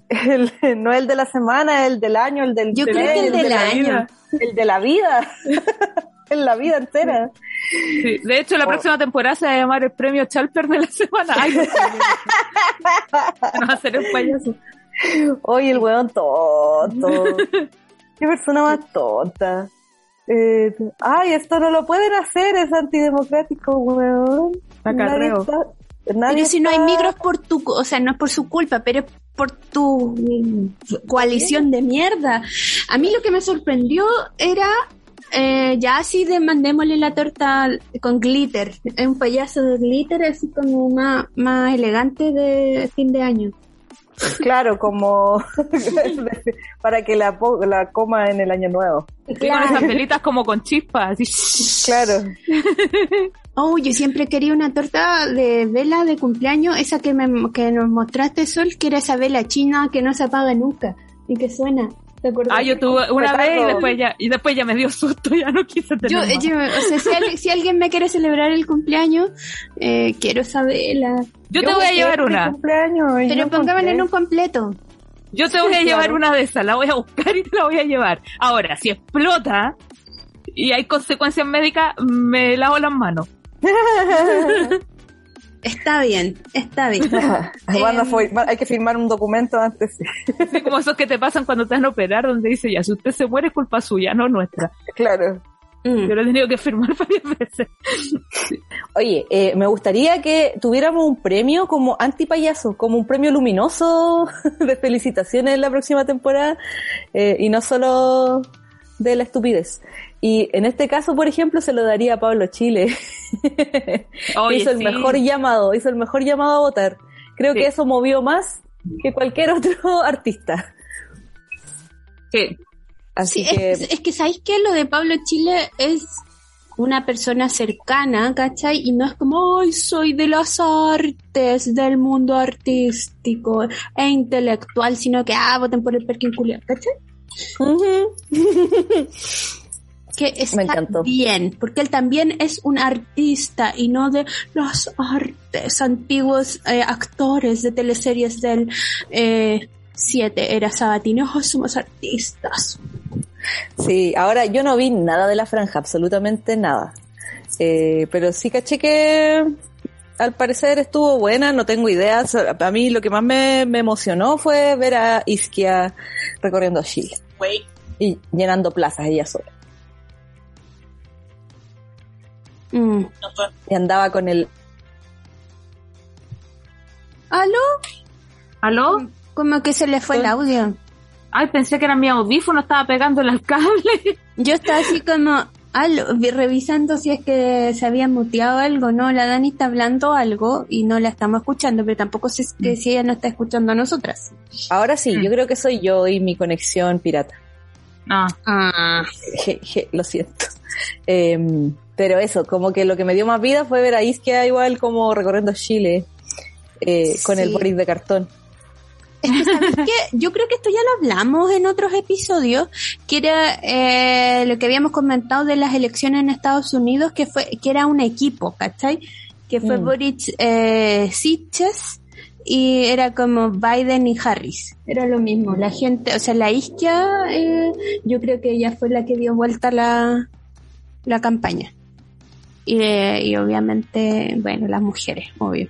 el- el- no el de la semana, el del año, el del Yo creo que el de del año. el de la vida, en la vida entera. Sí, De hecho, la Oh. próxima temporada se va a llamar el premio Chalper de la semana. Ay, no, no va a ser un payaso. Oye, el weón tonto. Qué persona más tonta. Eh, ay, esto no lo pueden hacer, es antidemocrático, weón. Acarreo. Nadie está- nadie Pero si no hay micros por tu, o sea, no es por su culpa, pero es por tu coalición de mierda. A mí lo que me sorprendió era, eh, ya así de mandémosle la torta con glitter, es un payaso de glitter así como más, más elegante de fin de año. Claro, como para que la, po- la coma en el año nuevo. Y con esas velitas como con chispas. Así. Claro. Oh, yo siempre quería una torta de vela de cumpleaños, esa que, me, que nos mostraste, Sol, que era esa vela china que no se apaga nunca y que suena. ¿Te acuerdas? Ah, yo tuve una vez y después ya, y después ya me dio susto, ya no quise tener Yo, más. yo- o sea, si, al- si alguien me quiere celebrar el cumpleaños, eh, quiero esa vela. Yo te voy a llevar una. Pero no póngamela en un completo. Yo te voy a llevar una de esas, la voy a buscar y te la voy a llevar. Ahora, si explota y hay consecuencias médicas, me lavo las manos. Está bien, está bien. Van- hay que firmar un documento antes. Como esos que te pasan cuando te van a operar, donde dice ya, si usted se muere es culpa suya, no nuestra. claro. Mm. Yo lo he tenido que firmar varias veces. Oye, eh, me gustaría que tuviéramos un premio como antipayaso, como un premio luminoso de felicitaciones en la próxima temporada eh, y no solo de la estupidez. Y en este caso, por ejemplo, se lo daría a Pablo Chile. Oye, hizo el sí. mejor llamado, hizo el mejor llamado a votar. Creo Sí. que eso movió más que cualquier otro artista. Sí. Así Sí, que es, es que ¿sabéis qué? Lo de Pablo Chile es una persona cercana, ¿cachai? Y no es como, ay, soy de las artes, del mundo artístico e intelectual, sino que, ah, voten por el Perkin Culiar, ¿cachai? Ujú. Que está encantó. bien, porque él también es un artista y no de las artes, antiguos eh, actores de teleseries del 7, era Sabatino, "Oh, somos artistas. Sí, ahora yo no vi nada de la franja, absolutamente nada. Eh, pero sí caché que al parecer estuvo buena, no tengo idea. So- A mí lo que más me, me emocionó fue ver a Isquia recorriendo Chile y llenando plazas ella sola. Mm. Y andaba con el... ¿Aló? ¿Aló? Como que se le fue el audio. Ay, pensé que era mi audífono, estaba pegándole al cable. Yo estaba así como, revisando si es que se había muteado algo, ¿no? La Dani está hablando algo y no la estamos escuchando, pero tampoco sé si- que si ella no está escuchando a nosotras. Ahora sí, Mm. yo creo que soy yo y mi conexión pirata. Ah, Ah, Je, je, lo siento. Em, pero eso, como que lo que me dio más vida fue ver a Isquia igual como recorriendo Chile eh, con el. Boris de cartón. Es que, ¿sabes qué? Yo creo que esto ya lo hablamos en otros episodios, que era eh, lo que habíamos comentado de las elecciones en Estados Unidos, que fue que era un equipo, ¿cachai? Que fue Mm. Boric eh, Sitges y era como Biden y Harris. Era lo mismo. La gente, o sea, la isquia, eh, yo creo que ella fue la que dio vuelta la, la campaña. Y, eh, y obviamente, bueno, las mujeres, obvio.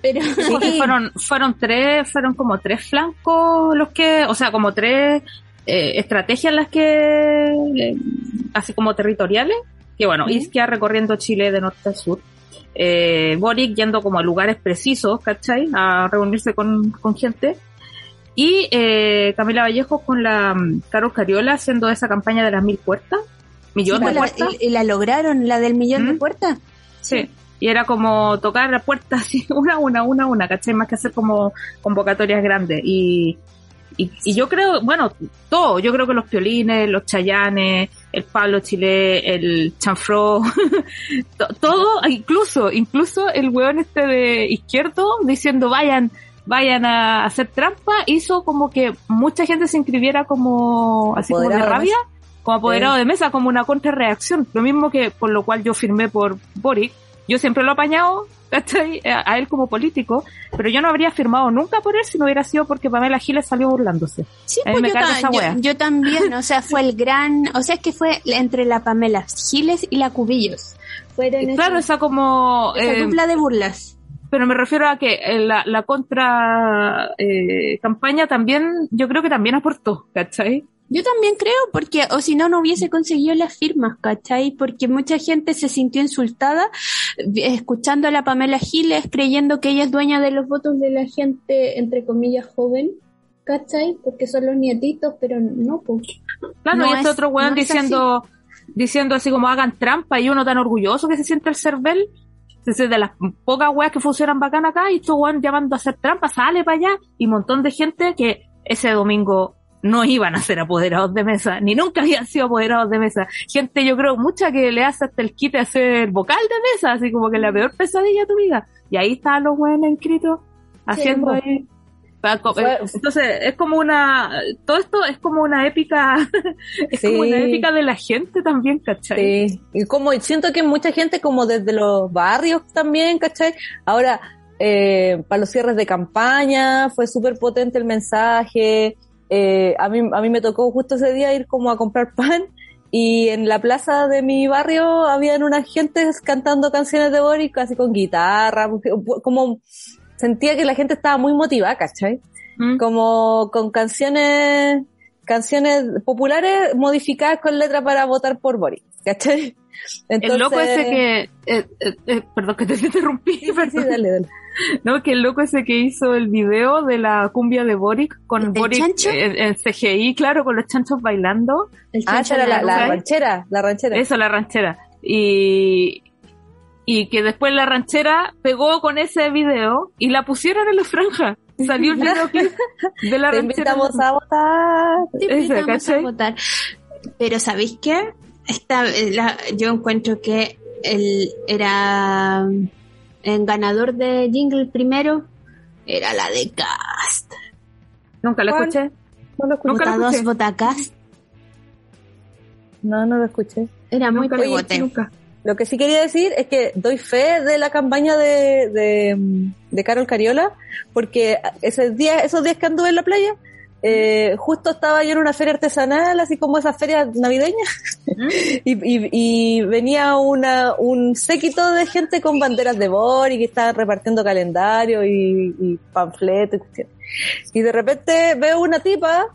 Pero fueron, fueron tres, fueron como tres flancos los que, o sea, como tres eh, estrategias las que, eh, así como territoriales, que bueno, Ujú. Isquia recorriendo Chile de norte a sur, eh, Boric yendo como a lugares precisos, ¿cachai? A reunirse con, con gente, y eh, Camila Vallejo con la mm, Carol Cariola haciendo esa campaña de las mil puertas, millón de la, puertas. y, y la lograron, la del millón de ¿Mm? puertas. Sí. Y era como tocar la puerta así, una, una, una, una, ¿cachai? Más que hacer como convocatorias grandes. Y, y, y yo creo, bueno, todo, yo creo que los piolines, los chayanes, el Pablo Chile, el chanfro, to- todo, incluso, incluso el weón este de izquierdo diciendo vayan, vayan a hacer trampa, hizo como que mucha gente se inscribiera como, así como de rabia, como apoderado de mesa, como una contrarreacción. Lo mismo que por lo cual yo firmé por Boric. Yo siempre lo he apañado, ¿cachai? A a él como político, pero yo no habría firmado nunca por él si no hubiera sido porque Pamela Giles salió burlándose. Sí, pues me yo, ta- esa yo- yo también, o sea, fue el gran, o sea, es que fue entre la Pamela Giles y la Cubillos. Fueron claro, esa, esa como... esa eh, dupla de burlas. pero me refiero a que eh, la, la contra eh, campaña también, yo creo que también aportó, ¿cachai? Yo también creo, porque, o si no, no hubiese conseguido las firmas, ¿cachai? Porque mucha gente se sintió insultada eh, escuchando a la Pamela Giles, creyendo que ella es dueña de los votos de la gente, entre comillas, joven, ¿cachai? Porque son los nietitos, pero no, pues. Claro, No y este es- otro weón no diciendo, diciendo así como hagan trampa y uno tan orgulloso que se siente el cervel. Es de las pocas weas que funcionan bacán acá y estos weón llamando a hacer trampa, sale para allá y un montón de gente que ese domingo no iban a ser apoderados de mesa, ni nunca habían sido apoderados de mesa. Gente, yo creo, mucha que le hace hasta el de hacer vocal de mesa, así como que la peor pesadilla de tu vida. Y ahí están los weones inscritos haciendo ahí. Fue- Entonces, es como una, todo esto es como una épica, es como una épica de la gente también, ¿cachai? Sí, y como siento que mucha gente como desde los barrios también, ¿cachai? Ahora, eh, para los cierres de campaña fue súper potente el mensaje. Eh, a, mí, a mí me tocó justo ese día ir como a comprar pan y en la plaza de mi barrio habían unas gentes cantando canciones de Boris casi con guitarra, como sentía que la gente estaba muy motivada, ¿cachai? Mm. como con canciones canciones populares modificadas con letra para votar por Boris, ¿cachai? El loco ese que, eh, eh, eh, perdón que te interrumpí, Sí, dale, dale. No, que el loco ese que hizo el video de la cumbia de Boric con ¿El Boric chancho? en, en CGI, claro, con los chanchos bailando. El Ah, chancho esa era la, ranchera, la ranchera. Eso, la ranchera. Y, y que después la ranchera pegó con ese video y la pusieron en la franja. Salió el videoclip de la Te ranchera. invitamos a votar. Te Ese, invitamos a votar. Pero ¿sabéis qué? Esta, eh, la- yo encuentro que él era el ganador de Jingle primero era la de Cast. Nunca la escuché. No lo escuché. Nunca lo Vota dos, escuché. vota Cast. No, no lo escuché. Era muy pegote. Lo que sí quería decir es que doy fe de la campaña de, de, de Carol Cariola, porque ese día, esos días que anduve en la playa, eh, justo estaba yo en una feria artesanal, así como esas ferias navideñas, y, y, y venía una, un séquito de gente con banderas de Bori que estaban repartiendo calendario y, y panfletos y cuestiones. Y de repente veo una tipa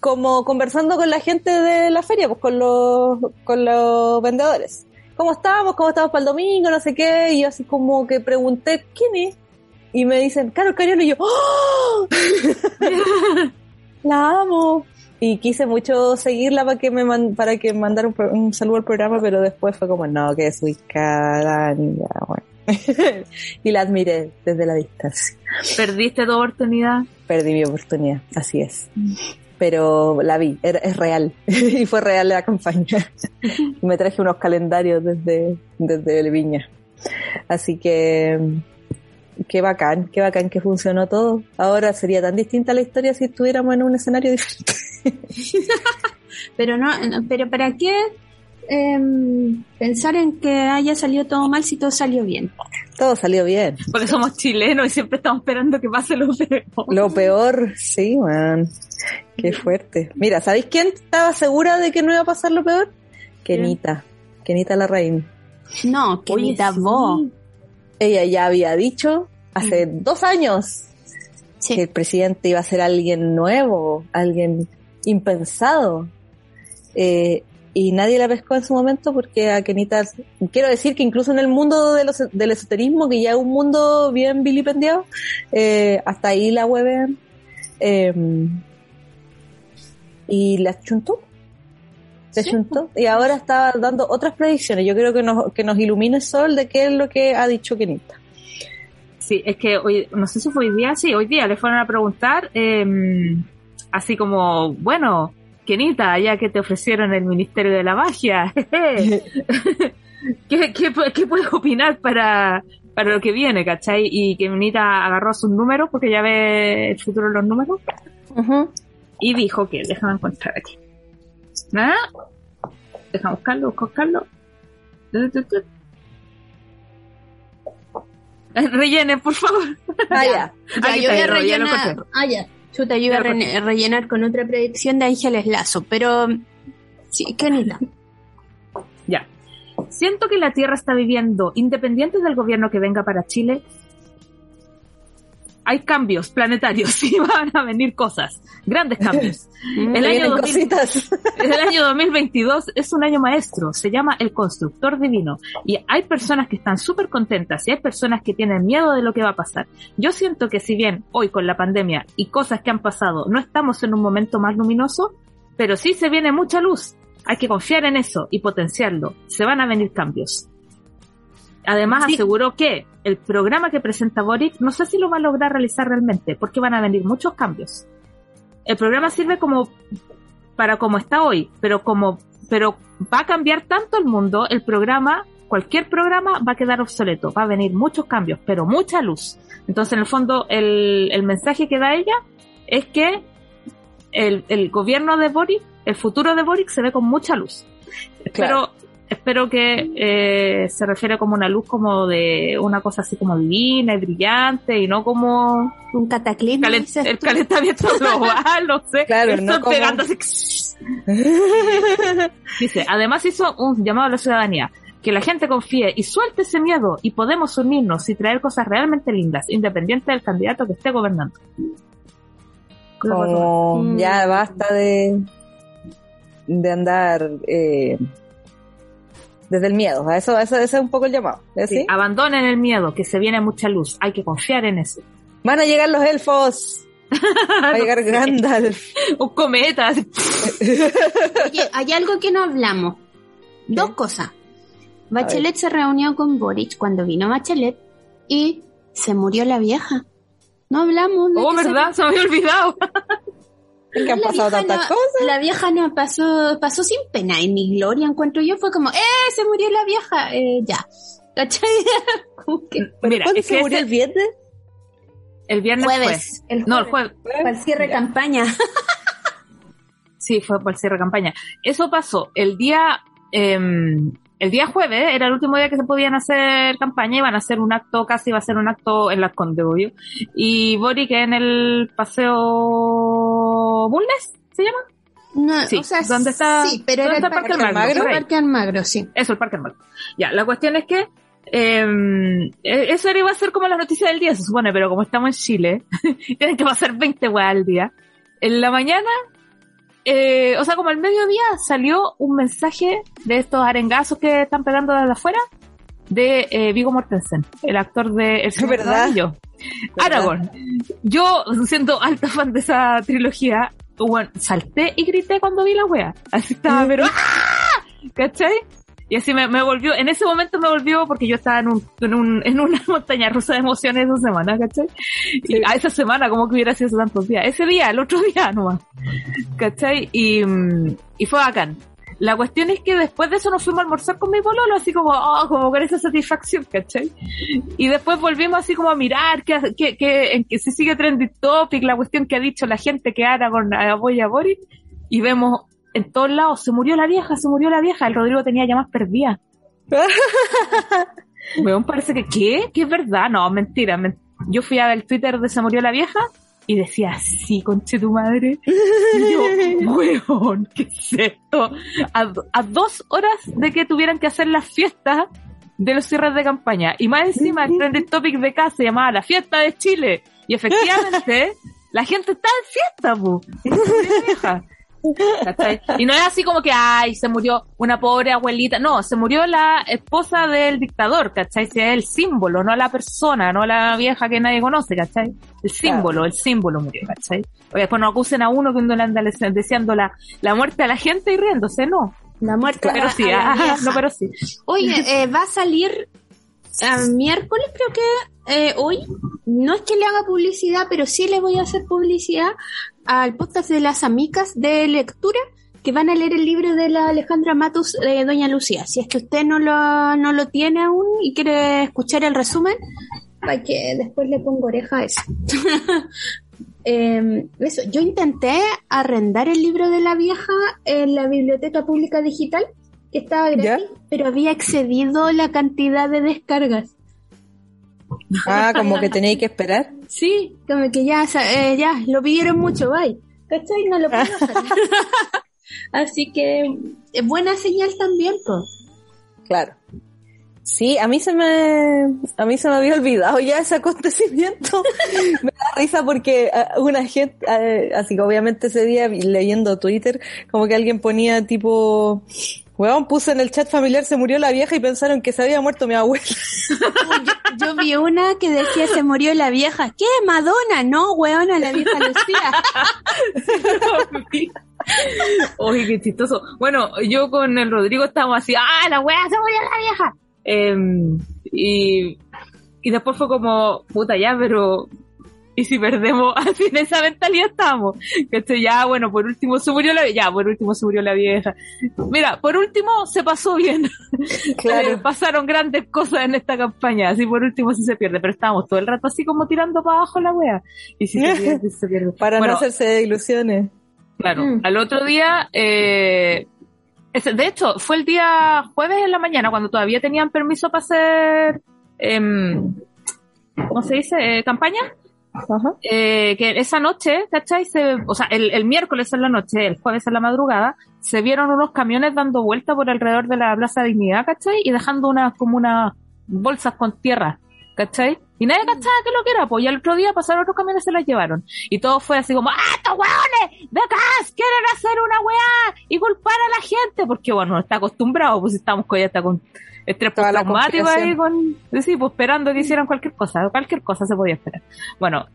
como conversando con la gente de la feria, pues con los, con los vendedores. ¿Cómo estamos? ¿Cómo estamos para el domingo? No sé qué. Y yo así como que pregunté, ¿quién es? Y me dicen, Carol Cariola. Y yo, ¡Oh! la amo. y quise mucho seguirla para que me man- para que mandara un, un saludo al programa, pero después fue como, no, que es ubicada, niña, bueno. y la admiré desde la distancia. Perdiste tu oportunidad. Perdí mi oportunidad, así es. Pero la vi, era- es real. y fue real la campaña. me traje unos calendarios desde, desde Viña. Así que, qué bacán, qué bacán que funcionó todo. Ahora sería tan distinta la historia si estuviéramos en un escenario diferente. Pero no, no, pero ¿para qué em, pensar en que haya salido todo mal si todo salió bien? Todo salió bien. Porque somos chilenos y siempre estamos esperando que pase lo peor. Lo peor, sí, man. Qué fuerte. Mira, ¿sabéis quién estaba segura de que no iba a pasar lo peor? Kenita. Kenita Larraín. No, ni sí. Ella ya había dicho hace dos años que el presidente iba a ser alguien nuevo, alguien impensado. Eh, y nadie la pescó en su momento porque a Kenita, quiero decir que incluso en el mundo de los- del esoterismo, que ya es un mundo bien vilipendiado, eh, hasta ahí la huevean. Eh, y la chuntó. Sí. chuntó. Y ahora está dando otras predicciones. Yo creo que nos, que nos ilumine Sol de qué es lo que ha dicho Kenita. Sí, es que hoy, no sé si fue hoy día, sí, hoy día le fueron a preguntar, eh, así como, bueno, Kenita, ya que te ofrecieron el Ministerio de la Magia, ¿qué, qué, qué puedes opinar para, para lo que viene, cachai? Y Kenita agarró sus números, porque ya ve el futuro de los números, y dijo que, déjame encontrar aquí. ¿Nada? Déjame buscarlo, buscarlo. Eh, Rellene, por favor. Ah, ya. Ya, Aquí yo está, voy a rellenar. Ah, ya. Chuta, yo iba a rene- rellenar con otra predicción de Ángeles Lazo, pero sí, Kenita. Ya. Siento que la Tierra está viviendo, independiente del gobierno que venga para Chile, hay cambios planetarios y van a venir cosas, grandes cambios. El año, vienen 2000 cositas. el año 2022 es un año maestro, se llama el constructor divino y hay personas que están súper contentas y hay personas que tienen miedo de lo que va a pasar. Yo siento que si bien hoy con la pandemia y cosas que han pasado no estamos en un momento más luminoso, pero sí se viene mucha luz. Hay que confiar en eso y potenciarlo. Se van a venir cambios. Además Sí. aseguró que el programa que presenta Boric no sé si lo va a lograr realizar realmente porque van a venir muchos cambios. El programa sirve como para como está hoy, pero como pero va a cambiar tanto el mundo, el programa, cualquier programa va a quedar obsoleto, va a venir muchos cambios, pero mucha luz. Entonces, en el fondo, el, el mensaje que da ella es que el, el gobierno de Boric, el futuro de Boric se ve con mucha luz. Claro. Espero, espero que eh, se refiere como una luz como de una cosa así como divina y brillante y no como Un cataclismo. calen- el calentamiento global, no sé. Claro, no como- pegando así. Dice, además hizo un llamado a la ciudadanía, que la gente confíe y suelte ese miedo y podemos unirnos y traer cosas realmente lindas, independiente del candidato que esté gobernando. Como ya basta de, de andar eh, desde el miedo. A Eso, eso, ese es un poco el llamado. ¿es Sí, así? abandonen el miedo, que se viene mucha luz, hay que confiar en eso. Van a llegar los elfos. Va a llegar Gandalf. Un cometa, Oye, hay algo que no hablamos. Dos cosas. Bachelet se reunió con Boric cuando vino Bachelet y se murió la vieja. No hablamos de oh, que se- verdad, se me había olvidado. Es que han La pasado vieja tantas no- cosas. La vieja no pasó, pasó sin pena y ni gloria, encuentro yo. Fue como, ¡eh! Se murió la vieja. Eh, ya. ¿Cachai? Que ¿Pero Mira, cuándo es se que murió ese- el viernes? El viernes jueves. El fue. No, el jueves. Para el cierre de campaña. Sí, fue por el cierre de campaña. Eso pasó el día, em, el día jueves, era el último día que se podían hacer campaña, iban a hacer un acto, casi iba a ser un acto en las Condes, obvio. Y Boric en el paseo Bulnes, ¿se llama? No, Sí, o sea, ¿dónde está- Sí, pero era está el Parque Almagro? Almagro. Ahí. Parque Almagro, sí. Eso, el Parque Almagro. Ya, la cuestión es que eh, eso iba a ser como la noticia del día, se supone, pero como estamos en Chile, tienen que pasar 20 weas al día. En la mañana, eh, o sea, como al mediodía, salió un mensaje de estos arengazos que están pegando desde afuera de eh, Vigo Mortensen, el actor de El Señor ¿Verdad? ¿Verdad? Aragorn. Yo, siendo alta fan de esa trilogía, bueno, salté y grité cuando vi la wea. Así estaba, pero ¡ah! ¿Cachai? Y así me, me, volvió, en ese momento me volvió porque yo estaba en, un, en, un, en una montaña rusa de emociones esa semana, ¿cachai? Y a esa semana, como que hubiera sido tantos días. Ese día, el otro día nomás. ¿Cachai? Y, y fue bacán. La cuestión es que después de eso nos fuimos a almorzar con mi pololo, así como, oh, como con esa satisfacción, ¿cachai? Y después volvimos así como a mirar que, que, que, en que se sigue trending topic, la cuestión que ha dicho la gente que hará con Aboya Boris, y vemos en todos lados, se murió la vieja, se murió la vieja, el Rodrigo tenía llamas perdidas. Me parece que, ¿qué? ¿Qué es verdad? No, mentira, mentira. Yo fui a ver el Twitter de Se murió la vieja y decía, sí, conche tu madre. Y yo, weón, ¿qué es esto? A, a, dos horas de que tuvieran que hacer las fiestas de los cierres de campaña. Y más encima, el trending topic de acá se llamaba la fiesta de Chile. Y efectivamente, la gente está en fiesta, pu. ¿Cachai? Y no es así como que, ay, se murió una pobre abuelita. No, se murió la esposa del dictador, ¿cachai? Si es el símbolo, no la persona, no la vieja que nadie conoce, ¿cachai? El símbolo, el símbolo murió, ¿cachai? Oye, después no acusen a uno que uno le anda deseando la, la muerte a la gente y riéndose, no. La muerte pero a, sí, a la no, pero sí. Oye, eh, va a salir a miércoles, creo que eh, hoy. No es que le haga publicidad, pero sí le voy a hacer publicidad al podcast de las amicas de lectura que van a leer el libro de la Alejandra Matus de Doña Lucía. Si es que usted no lo, no lo tiene aún y quiere escuchar el resumen, para que después le ponga oreja a eso. eh, eso. Yo intenté arrendar el libro de la vieja en la biblioteca pública digital, que estaba gratis, ¿Ya? pero había excedido la cantidad de descargas. Ah, como que tenéis que esperar. Sí, como que ya, eh, ya, lo pidieron mucho, bye. ¿Cachai? No lo puedo hacer. Así que es buena señal también, pues. Claro. Sí, a mí se me, a mí se me había olvidado ya ese acontecimiento. me da risa porque uh, una gente, uh, así que obviamente ese día leyendo Twitter, como que alguien ponía tipo, Weón, puse en el chat familiar se murió la vieja y pensaron que se había muerto mi abuela. yo, yo, vi una que decía se murió la vieja. ¿Qué? Madonna, no, weona, la vieja Lucía. Oye, qué chistoso. Bueno, yo con el Rodrigo estábamos así, ¡ah, la weá, se murió la vieja! Eh, y, y después fue como, puta ya, pero y si perdemos, así en esa mentalidad estamos. Que ya, bueno, por último se murió la vieja, ya, por último se murió la vieja. Mira, por último se pasó bien. Claro. eh, pasaron grandes cosas en esta campaña, así por último sí se pierde, pero estábamos todo el rato así como tirando para abajo la wea. Y si se pierde, se pierde. Para bueno, no hacerse ilusiones. Claro, mm. al otro día, eh, de hecho, fue el día jueves en la mañana cuando todavía tenían permiso para hacer, eh, ¿cómo se dice? Eh, campaña. Eh, que esa noche, ¿cachai? Se, o sea, el, el, miércoles en la noche, el jueves en la madrugada, se vieron unos camiones dando vuelta por alrededor de la Plaza Dignidad, ¿cachai? Y dejando unas, como unas bolsas con tierra, ¿cachai? Y nadie cachaba que lo que era, pues, y al otro día pasaron otros camiones y se las llevaron. Y todo fue así como, ¡ah, estos hueones! ¡De acá! ¡Quieren hacer una weá! Y culpar a la gente, porque bueno, no está acostumbrado, pues estamos con ya está con estrés postraumático ahí con, sí, pues esperando que hicieran cualquier cosa, cualquier cosa se podía esperar. Bueno,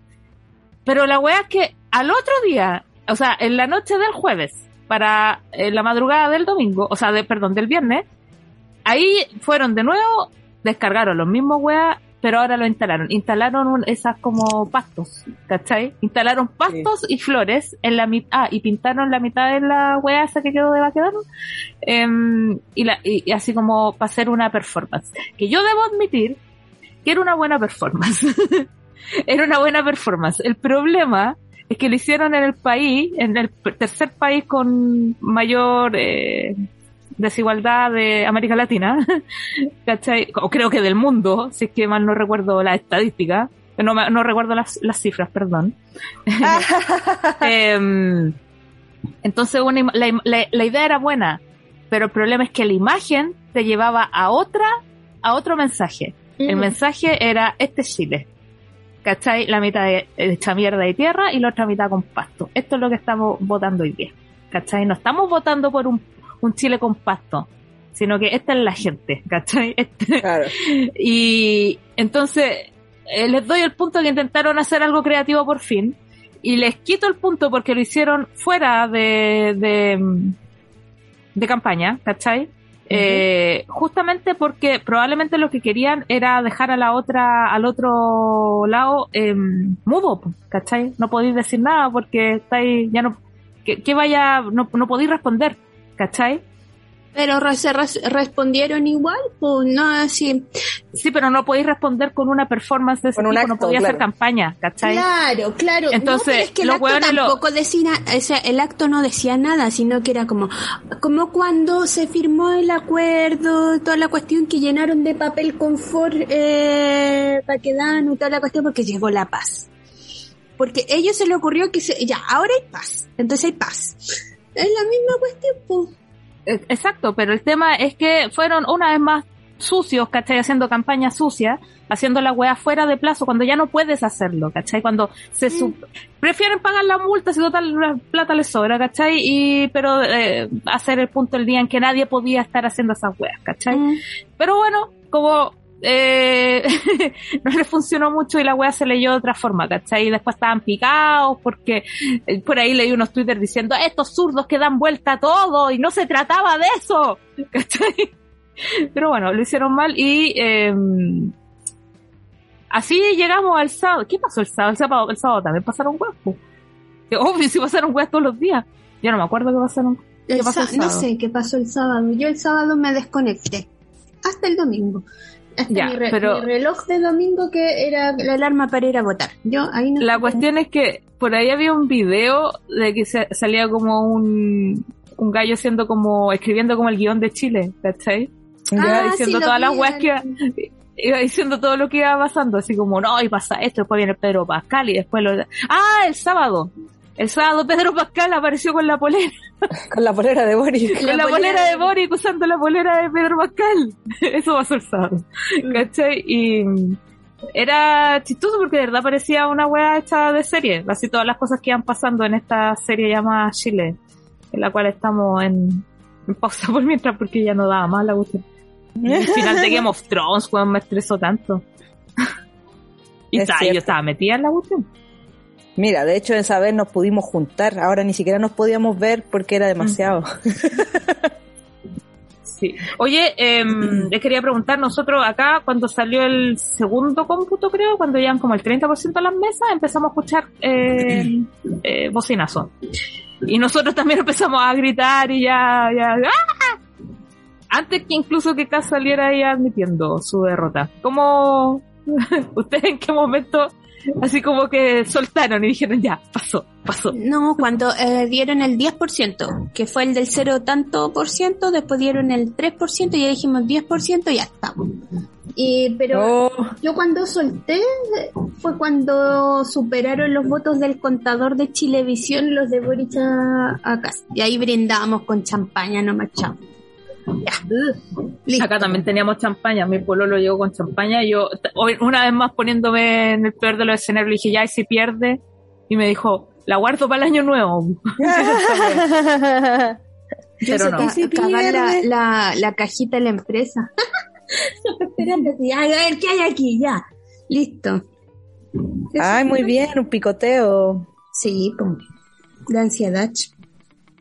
pero la weá es que al otro día, o sea, en la noche del jueves, para en la madrugada del domingo, o sea, de, perdón, del viernes, ahí fueron de nuevo, descargaron los mismos weas, pero ahora lo instalaron. Instalaron un, esas como pastos, ¿cachai? Instalaron pastos sí. y flores en la mitad, ah, y pintaron la mitad de la wea esa que quedó de vaquedano, eh, y, la, y, y así como para hacer una performance. Que yo debo admitir que era una buena performance. era una buena performance. El problema es que lo hicieron en el país, en el tercer país con mayor eh, desigualdad de América Latina, ¿cachai? O creo que del mundo, si es que mal no recuerdo la estadística, no, no recuerdo las, las cifras, perdón. eh, entonces una, la, la, la idea era buena, pero el problema es que la imagen te llevaba a otra, a otro mensaje. El mensaje era, este es Chile. ¿Cachai? La mitad de esta mierda de tierra y la otra mitad con pasto. Esto es lo que estamos votando hoy día. ¿Cachai? No estamos votando por un, un Chile con pasto, sino que esta es la gente, ¿cachai? Este, claro. Y entonces, eh, les doy el punto que intentaron hacer algo creativo por fin. y les quito el punto porque lo hicieron fuera de, de, de campaña, ¿cachai? Eh, justamente porque probablemente lo que querían era dejar a la otra, al otro lado eh, mudo, ¿cachai? No podéis decir nada porque estáis, ya no, que, que vaya, no, no podéis responder, ¿cachai? Pero re- se res- respondieron igual, pues no así. Sí, pero no podéis responder con una performance de ese Con un tipo, no podía hacer claro. campaña, ¿cachai? Claro, claro. Entonces, no, es que el acto hueones lo- tampoco decía, o sea, el acto no decía nada, sino que era como, como cuando se firmó el acuerdo, toda la cuestión que llenaron de papel confort eh, para que dan y toda la cuestión porque llegó la paz. Porque a ellos se le ocurrió que se, ya, ahora hay paz, entonces hay paz. Es la misma cuestión, pues. Exacto, pero el tema es que fueron una vez más sucios, ¿cachai? Haciendo campaña sucia, haciendo la weá fuera de plazo, cuando ya no puedes hacerlo, ¿cachai? Cuando se su- prefieren pagar la multa si total la plata les sobra, ¿cachai? Y, pero eh, hacer el punto el día en que nadie podía estar haciendo esas weas, ¿cachai? Mm. Pero bueno, como eh, no le funcionó mucho y la wea se leyó de otra forma, ¿cachai? Y después estaban picados porque eh, por ahí leí unos twitters diciendo estos zurdos que dan vuelta a todo y no se trataba de eso, ¿cachai? Pero bueno, lo hicieron mal y eh, así llegamos al sábado. ¿Qué pasó el sábado? El sábado, el sábado también pasaron. Que Obvio, si pasaron weas todos los días. Ya no me acuerdo qué pasaron. ¿Qué El pasó el sa- no sé qué pasó el sábado. Yo el sábado me desconecté. Hasta el domingo. Hasta Ya, mi, re- pero- mi reloj de domingo que era la alarma para ir a votar. Yo ahí no La cuestión es que por ahí había un video de que se- salía como un, un gallo siendo como, escribiendo como el guion de Chile, ¿cachai? Iba Ah, diciendo sí, todas las weas que iba diciendo todo lo que iba pasando, así como, no, y pasa esto, después viene Pedro Pascal y después lo... Ah, el sábado. El sábado Pedro Pascal apareció con la polera, Con la polera de Boris. con la polera de Boric usando la polera de Pedro Pascal. Eso pasó el sábado. ¿Cachai? Y mm, era chistoso porque de verdad parecía una wea hecha de serie. Así todas las cosas que iban pasando en esta serie llamada Chile, en la cual estamos en, en pausa por mientras porque ya no daba más la cuestión. Y el final de Game of Thrones, weón, me estresó tanto. y Es yo estaba metida en la cuestión. Mira, de hecho esa vez nos pudimos juntar, ahora ni siquiera nos podíamos ver porque era demasiado. Sí. Oye, em, les quería preguntar, nosotros acá, cuando salió el segundo cómputo, creo, cuando llegan como el 30% de las mesas, empezamos a escuchar eh, eh, bocinazo. Y nosotros también empezamos a gritar y ya, ya, ¡ah! Antes que incluso que Cass saliera ahí admitiendo su derrota. ¿Cómo, ustedes en qué momento, así como que soltaron y dijeron, ya, pasó, pasó? No, cuando eh, dieron el 10%, que fue el del cero tanto por ciento, después dieron el 3% y ya dijimos 10% y ya estamos. Y, pero Oh, yo cuando solté fue cuando superaron los votos del contador de Chilevisión, los de Boric a, a Cas. Y ahí brindamos con champaña, no marchamos. Ya. Listo. Acá también teníamos champaña, mi pololo llegó con champaña y yo una vez más poniéndome en el peor de los escenarios le dije, ya, y si pierde, y me dijo, la guardo para el año nuevo. Yo Pero no. que ¿Y si la, la, la cajita de la empresa. A ver, ¿qué hay aquí? Ya. Listo. Ay, muy bien, un picoteo. Sí, como de ansiedad.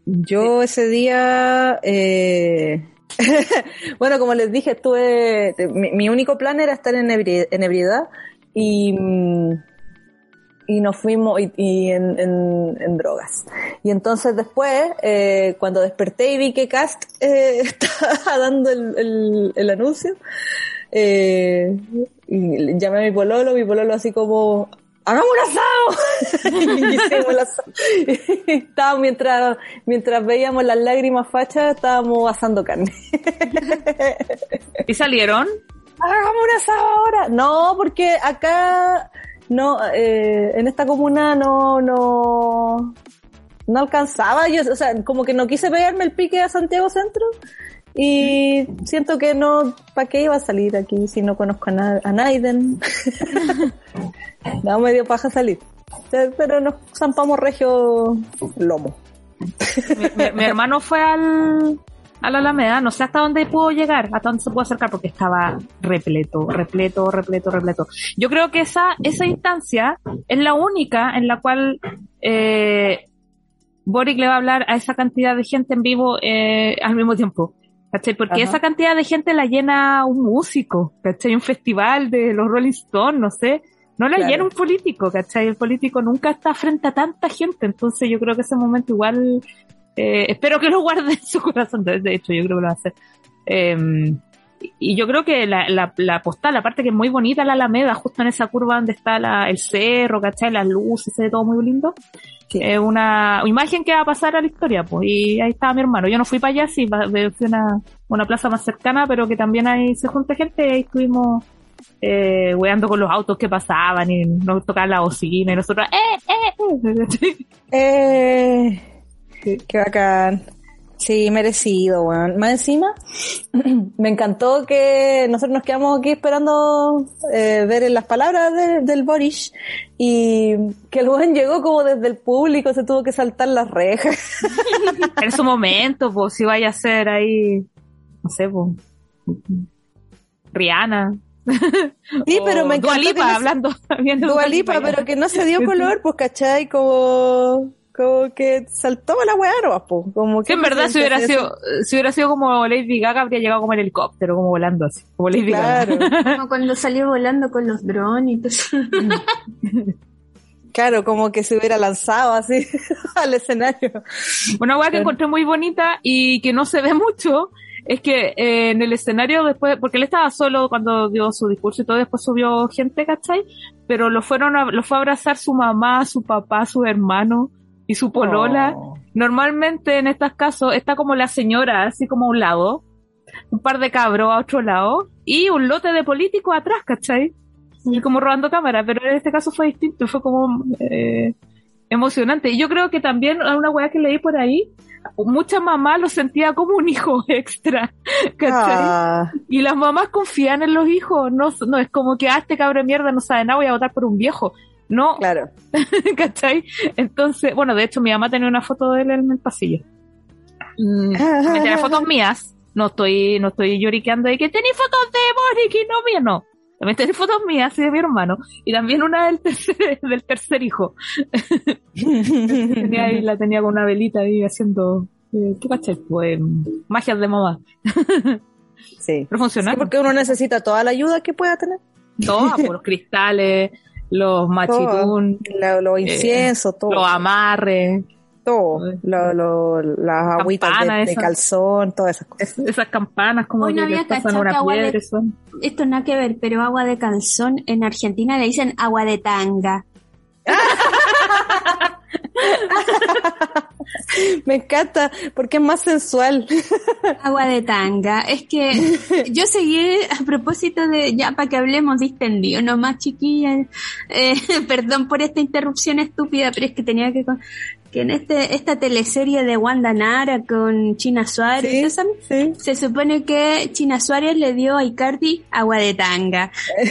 Yo ese día, eh, bueno, como les dije, estuve, mi, único plan era estar en, ebri- ebriedad y, nos fuimos y, en, drogas. Y entonces después, eh, cuando desperté y vi que Cast eh, estaba dando el, anuncio, eh, llamé a mi pololo, mi pololo así como, ¡hagamos un asado! el asado. Estábamos, mientras, mientras veíamos las lágrimas fachas, estábamos asando carne. ¿Y salieron? ¡Hagamos un asado ahora! No, porque acá, no, eh, en esta comuna no, no, no alcanzaba. Yo, o sea, como que no quise pegarme el pique a Santiago Centro. Y siento que no, ¿para qué iba a salir aquí si no conozco a, na- a Naiden? no, me dio paja salir. Pero nos zampamos regio lomo. Mi, hermano fue al, a la Alameda, no sé hasta dónde puedo llegar, hasta dónde se puede acercar, porque estaba repleto, repleto, repleto, repleto. Yo creo que esa, esa instancia es la única en la cual eh, Boric le va a hablar a esa cantidad de gente en vivo eh, al mismo tiempo. ¿Cachai? Porque Ajá. esa cantidad de gente la llena un músico, ¿cachai? Un festival de los Rolling Stones, no sé. No la Claro. llena un político, ¿cachai? El político nunca está frente a tanta gente, entonces yo creo que ese momento igual, eh, espero que lo guarde en su corazón, de hecho yo creo que lo va a hacer. Eh, y yo creo que la, la, la postal, aparte que es muy bonita la Alameda, justo en esa curva donde está la, el cerro, ¿cachai? Las luces, se ve todo muy lindo. Sí. Es una imagen que va a pasar a la historia, pues. Y ahí estaba mi hermano. Yo no fui para allá, sí, fui a una, una plaza más cercana, pero que también ahí se junta gente y ahí estuvimos eh, weando con los autos que pasaban y nos tocaban la bocina y nosotros, ¡eh, eh, eh! Eh, qué bacán. Sí, merecido, weón. Más encima, me encantó que nosotros nos quedamos aquí esperando eh, ver las palabras de- del Boris y que el weón llegó como desde el público, se tuvo que saltar las rejas. en su momento, pues, si vaya a ser ahí, no sé, pues, Rihanna. Sí, pero me encantó que Lipa, no hablando, viendo Dua pero que no se dio color, pues, ¿cachai? Como, como que saltó la weá nomás, pues. Como Sí, que en verdad, si hubiera sido, si hubiera sido como Lady Gaga, habría llegado como el helicóptero, como volando así, como Lady Claro, Gaga. Como cuando salió volando con los drones y todo eso. claro, como que se hubiera lanzado así al escenario. Una weá que Claro. encontré muy bonita y que no se ve mucho es que eh, en el escenario después, porque él estaba solo cuando dio su discurso y todo, después subió gente, ¿cachai? Pero lo fueron a, lo fue a abrazar su mamá, su papá, su hermano y su polola. Oh. Normalmente en estos casos está como la señora, así como a un lado, un par de cabros a otro lado y un lote de políticos atrás, ¿cachai? Y como robando cámara, pero en este caso fue distinto, fue como eh, emocionante. Y yo creo que también a una weá que leí por ahí, muchas mamás lo sentía como un hijo extra, ¿cachai? Ah, Y las mamás confían en los hijos, no, no es como que, ah, este cabro de mierda no sabe nada, voy a votar por un viejo. No, claro. ¿cachai? Entonces, bueno, de hecho mi mamá tenía una foto de él en el pasillo. Mm, me tenía fotos mías, no estoy, no estoy lloriqueando de que tenéis fotos de Boric y no mías, no. También tenía fotos mías y de mi hermano. Y también una del tercer, del tercer hijo. Tenía ahí, la tenía con una velita ahí haciendo, eh, ¿qué cachai? Pues, magias de mamá. Sí. Pero funcionaron. Sí, porque uno necesita toda la ayuda que pueda tener. Todas, por los cristales, los machitún, La- los inciensos, todo. los amarres, todo. Lo- lo- las agüitas de, de calzón, todas esas cosas. es- esas campanas como Hoy no que había pasan una que agua de- piedra. y son- Esto nada que ver, pero agua de calzón en Argentina le dicen agua de tanga. Me encanta, porque es más sensual. Agua de tanga. Es que yo seguí a propósito de, ya para que hablemos distendido, nomás chiquilla. Eh, perdón por esta interrupción estúpida, pero es que tenía que que en este esta teleserie de Wanda Nara con China Suárez, Sí, ¿esa? sí. se supone que China Suárez le dio a Icardi agua de tanga.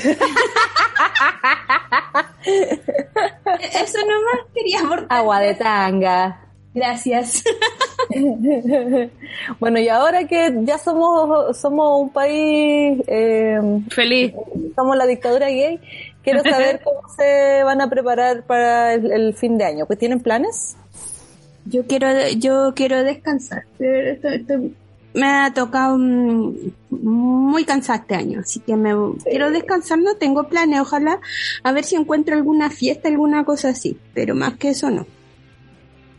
Eso nomás quería aportar. Agua de tanga. Gracias. bueno, y ahora que ya somos, somos un país, eh, Feliz. somos la dictadura gay, quiero saber cómo se van a preparar para el, el fin de año. Pues tienen planes? Yo quiero, yo quiero descansar. pero esto- esto- me ha tocado mm, muy cansada este año, así que me quiero descansar. No tengo planes, ojalá a ver si encuentro alguna fiesta, alguna cosa así, pero más que eso no.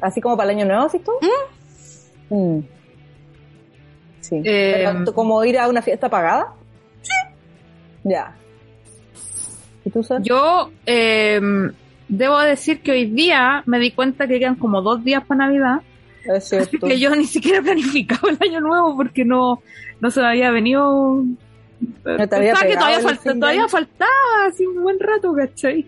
Así como para el año nuevo, ¿sí tú? Mm. Sí. Eh, ¿tú ¿Como ir a una fiesta pagada? Sí. Ya. ¿Y tú sabes? Yo eh, debo decir que hoy día me di cuenta que quedan como dos días para Navidad. Es Así que yo ni siquiera he planificado el año nuevo porque no, no se me había venido. No te había que todavía, falta- todavía faltaba así un buen rato, ¿cachai?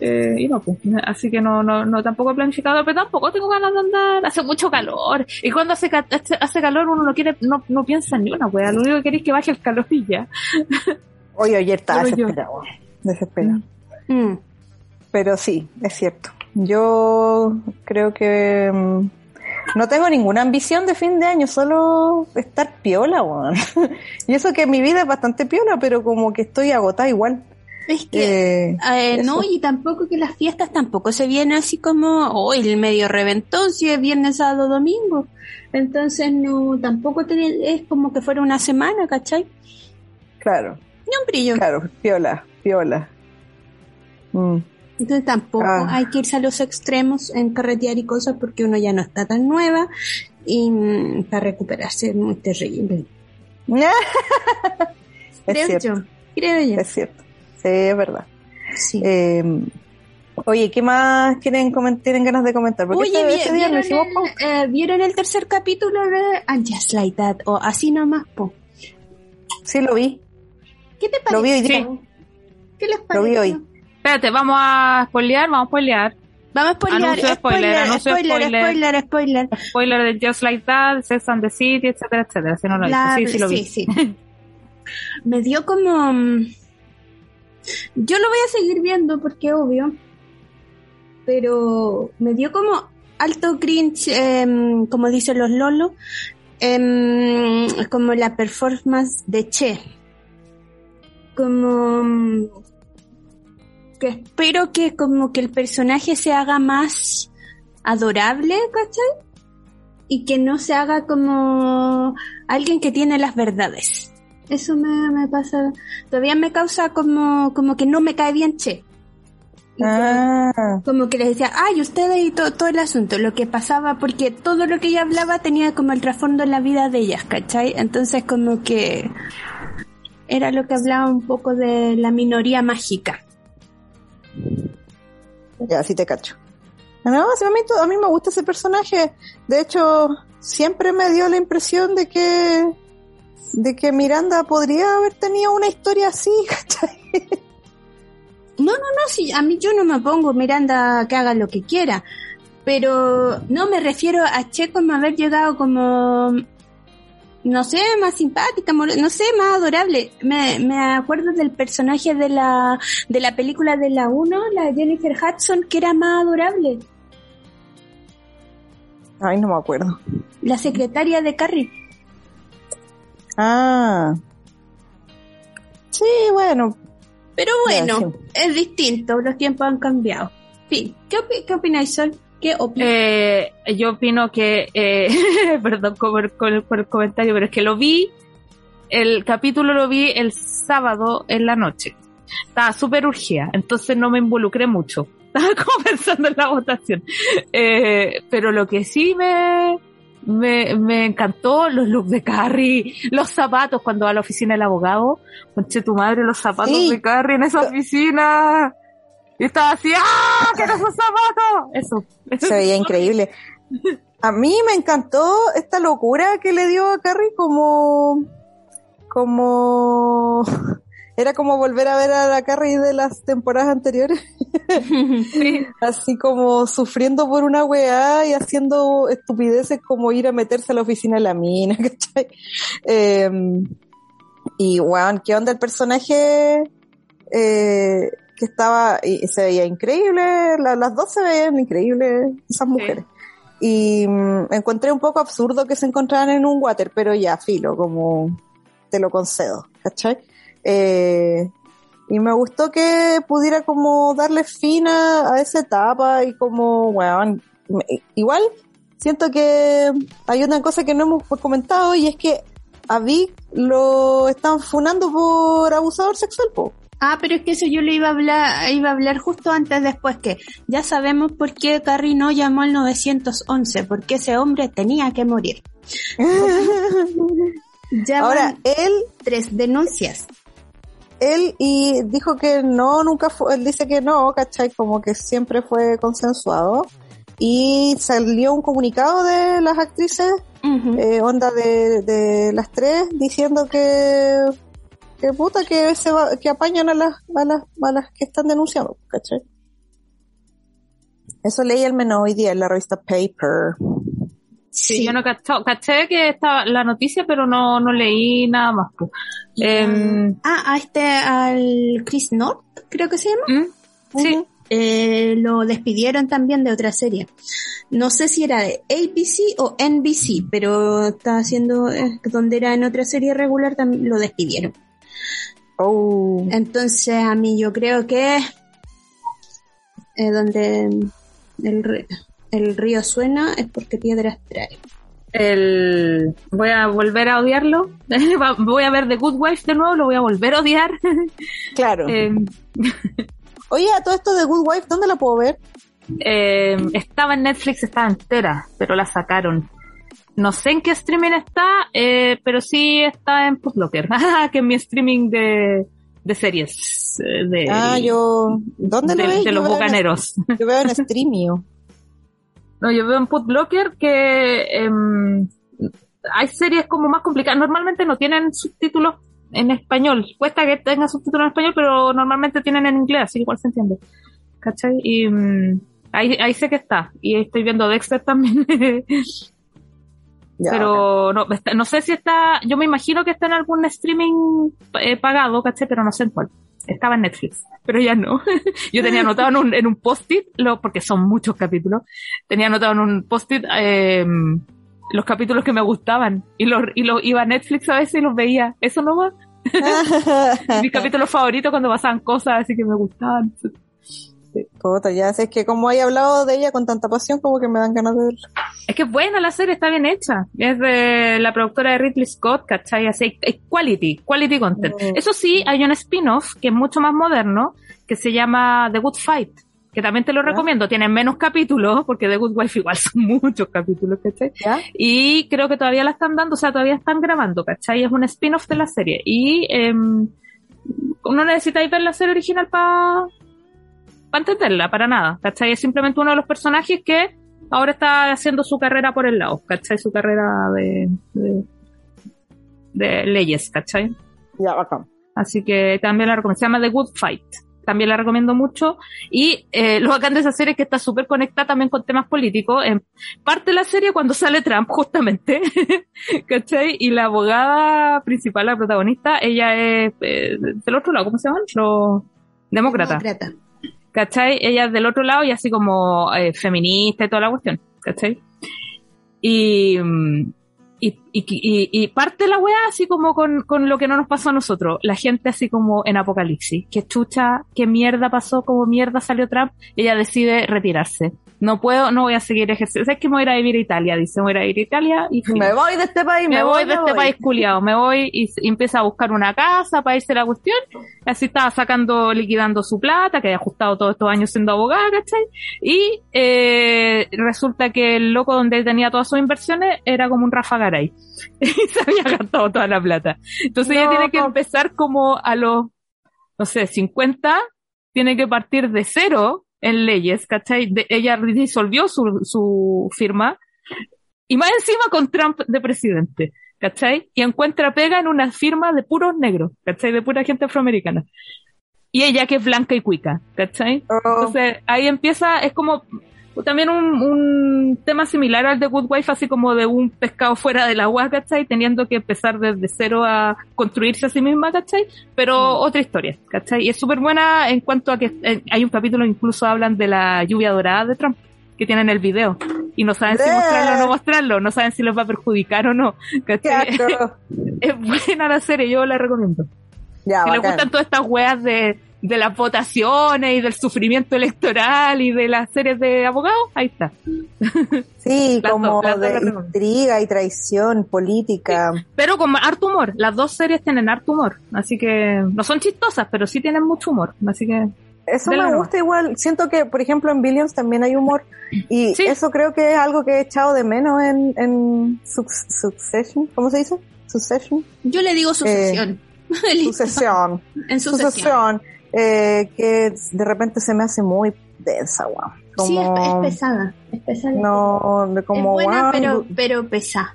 Eh, y no, pues, así que no, no, no tampoco he planificado, pero tampoco tengo ganas de andar, hace mucho calor, y cuando hace, hace, calor uno no quiere, no, no piensa ni una wea, lo único que quiere es que baje el calor y ya. Oye, ayer estaba desesperado. Desesperado. Mm. Pero sí, es cierto. Yo creo que mm, No tengo ninguna ambición de fin de año, solo estar piola, weón. y eso que mi vida es bastante piola, pero como que estoy agotada igual. Es que, Eh, eh, no, y tampoco que las fiestas tampoco se vienen así como, oh, el medio reventón, si es viernes, sábado, domingo. Entonces, no, tampoco te- es como que fuera una semana, ¿cachai? Claro, Ni un brillo. claro, piola, piola. Mm. Entonces tampoco Ah. hay que irse a los extremos en carretear y cosas porque uno ya no está tan nueva y mm, para recuperarse es muy terrible. es Creo cierto, yo, creo yo. es cierto. Sí, es verdad. Sí. Eh, oye, ¿qué más quieren tienen ganas de comentar? Porque Oye, este, vi- este día ¿vieron, hicimos el, eh, ¿vieron el tercer capítulo de And Just Like That? O así nomás, po. Sí, lo vi. ¿Qué te Lo vi pareció? hoy día. ¿Qué les Lo pareció? vi hoy. Espérate, vamos a spoilear, vamos a spoilear. Vamos a spoiler, Anuncio, spoiler, spoiler, spoiler, spoiler. spoiler, spoiler. Spoiler de Just Like That, Sex and the City, etcétera, etcétera. Si no lo. La- Sí, sí lo vi. sí. Me dio como... mm, Yo lo voy a seguir viendo porque obvio. Pero me dio como alto cringe, em, como dicen los lolos, em, como la performance de Che. Como mm, que espero que como que el personaje se haga más adorable, ¿cachai? Y que no se haga como alguien que tiene las verdades. Eso me, me pasa, todavía me causa como, como que no me cae bien Che. Ah, como, como que les decía, ay, ustedes y todo, todo el asunto, lo que pasaba, porque todo lo que ella hablaba tenía como el trasfondo en la vida de ellas, ¿cachai? Entonces como que era lo que hablaba un poco de la minoría mágica. Ya, sí te cacho. No, a, mí, me gusta ese personaje. De hecho, siempre me dio la impresión de que de que Miranda podría haber tenido una historia así. No, no, no, sí, a mí yo no me pongo Miranda que haga lo que quiera, pero no me refiero a Che como haber llegado como, no sé, más simpática, no sé, más adorable. Me, me acuerdo del personaje de la, de la película de la 1, la Jennifer Hudson, que era más adorable, Ay, no me acuerdo. la secretaria de Carrie. Ah. Sí, bueno. Pero bueno, es distinto, los tiempos han cambiado. Fin, ¿qué, qué opináis, Sol? ¿Qué opinas? Eh, yo opino que, eh, perdón por, por- por el comentario, pero es que lo vi, el capítulo lo vi el sábado en la noche. Estaba súper urgida, entonces no me involucré mucho. Estaba como pensando en la votación. Eh, pero lo que sí me, me, me encantó, los looks de Carrie, los zapatos cuando va a la oficina del abogado. Conche tu madre, los zapatos Sí. de Carrie en esa oficina. Y estaba así, ¡ah! ¡Quiero esos zapatos! Eso. Se veía increíble. A mí me encantó esta locura que le dio a Carrie como como era como volver a ver a la Carrie de las temporadas anteriores, Sí. así como sufriendo por una weá y haciendo estupideces como ir a meterse a la oficina de la mina, ¿cachai? Eh, y weón, ¿qué onda el personaje? Eh, que estaba, y se veía increíble, la- las dos se veían increíbles, esas mujeres. Y mm, encontré un poco absurdo que se encontraran en un water, pero ya, filo, como te lo concedo, ¿cachai? Eh, y me gustó que pudiera como darle fin a, a esa etapa y como, me- igual siento que hay una cosa que no hemos comentado y es que a Vic lo están funando por abusador sexual, po. Ah, pero es que eso yo le iba a hablar, iba a hablar justo antes después que ya sabemos por qué Carrie no llamó al 911, porque ese hombre tenía que morir. Ya Ahora, él tres denuncias. él y dijo que no, nunca fue, él dice que no, ¿cachai? Como que siempre fue consensuado. Y salió un comunicado de las actrices, eh, onda de, de las tres, diciendo que, que puta, que se va, que apañan a las, a las, a las que están denunciando, ¿cachai? Eso leí al menos hoy día en la revista Paper. Sí, yo no cachó, caché que estaba la noticia, pero no, no leí nada más. pues. Em, Ah, a este, al Chris North, creo que se llama. ¿mm? Sí, eh, lo despidieron también de otra serie. No sé si era de ABC o NBC, pero está haciendo, eh, donde era en otra serie regular, también lo despidieron. Oh. Entonces, a mí yo creo que eh, donde el, el río suena es porque piedras trae. El... Voy a volver a odiarlo. Voy a ver The Good Wife de nuevo, lo voy a volver a odiar. Claro. Eh, Oye, a todo esto de Good Wife, ¿dónde la puedo ver? eh, estaba en Netflix, estaba entera, pero la sacaron. No sé en qué streaming está, eh, pero sí está en Putlocker, que es mi streaming de, de series. eh, De, Ah, yo. ¿Dónde de, lo ves? de Yo los veo en- bucaneros. Yo veo en Streamio. No, yo veo en Putlocker que em, hay series como más complicadas. Normalmente no tienen subtítulos en español. Cuesta que tenga subtítulos en español, pero normalmente tienen en inglés, así que igual se entiende. ¿Cachai? Y mm, ahí, ahí sé que está. Y estoy viendo Dexter también. Ya, pero no, no sé si está, yo me imagino que está en algún streaming eh, pagado, ¿cachai? Pero no sé en cuál. Estaba en Netflix, pero ya no. yo tenía anotado en un, en un post-it, porque son muchos capítulos, tenía anotado en un post-it eh, los capítulos que me gustaban y los, y los iba a Netflix a veces y los veía. Eso no va. Mis capítulos favoritos cuando pasaban cosas así que me gustaban. Puta, ya sé que como hay hablado de ella con tanta pasión, como que me dan ganas de verla. Es que es buena la serie, está bien hecha. Es de la productora de Ridley Scott, ¿cachai? Así, es quality, quality content. Mm. Eso sí, hay un spin-off que es mucho más moderno, que se llama The Good Fight, que también te lo ¿Ya? recomiendo. Tiene menos capítulos, porque The Good Wife igual son muchos capítulos, ¿cachai? ¿Ya? Y creo que todavía la están dando, o sea, todavía están grabando, ¿cachai? Es un spin-off de la serie. Y em, no necesitáis ver la serie original para entenderla, para nada, ¿cachai? Es simplemente uno de los personajes que ahora está haciendo su carrera por el lado, ¿cachai? Su carrera de, de, de leyes, ¿cachai? Ya, bacán. Así que también la recomiendo. Se llama The Good Fight. También la recomiendo mucho. Y eh, lo bacán de esa serie es que está súper conectada también con temas políticos. En parte de la serie cuando sale Trump, justamente. ¿Cachai? Y la abogada principal, la protagonista, ella es eh, del otro lado, ¿cómo se llaman? Los demócratas. Demócrata. ¿Cachai? Ella es del otro lado y así como eh, feminista y toda la cuestión, ¿cachai? Y, mm, y, y, y- y parte la weá así como con, con lo que no nos pasó a nosotros, la gente así como en apocalipsis, que chucha, qué mierda pasó, como mierda salió Trump, ella decide retirarse. No puedo, no voy a seguir ejerciendo. ¿Sabes que me voy a ir a vivir a Italia? Dice, me voy a ir a vivir a Italia y fin Me voy de este país, me voy de este voy. país culiado, me voy y, y empieza a buscar una casa para irse la cuestión, así estaba sacando, liquidando su plata, que había ajustado todos estos años siendo abogada, ¿cachai? Y eh, resulta que el loco donde tenía todas sus inversiones era como un Rafa Garay, y se había gastado toda la plata. Entonces ella No. tiene que empezar como a los, no sé, 50, tiene que partir de cero en leyes, ¿cachai? De- ella disolvió su, su firma, y más encima con Trump de presidente, ¿cachai? Y encuentra pega en una firma de puros negros, ¿cachai? De pura gente afroamericana. Y ella que es blanca y cuica, ¿cachai? Oh, Entonces ahí empieza, es como también un, un tema similar al de Good Wife, así como de un pescado fuera del agua, ¿cachai? Teniendo que empezar desde cero a construirse a sí misma, ¿cachai? Pero otra historia, ¿cachai? Y es súper buena en cuanto a que eh, hay un capítulo incluso hablan de la lluvia dorada de Trump que tienen el video y no saben si mostrarlo o no mostrarlo, no saben si les va a perjudicar o no. ¿cachai? Es buena la serie, yo la recomiendo. Ya, si les gustan todas estas weas de, de las votaciones y del sufrimiento electoral y de las series de abogados, ahí está. Sí, Las como dos, las dos de intriga y traición política. Pero con harto humor, las dos series tienen harto humor, así que no son chistosas, pero sí tienen mucho humor, así que Eso me gusta igual. Siento que, por ejemplo, en Billions también hay humor. Y Sí. eso creo que es algo que he echado de menos en, en Suc- Succession. ¿Cómo se dice? Succession. Yo le digo sucesión. Listo. Sucesión. En sucesión. Sucesión. Eh, que de repente se me hace muy densa, guau. Sí, es, pesada. Es pesada. no, de como, es buena, pero, pero pesada.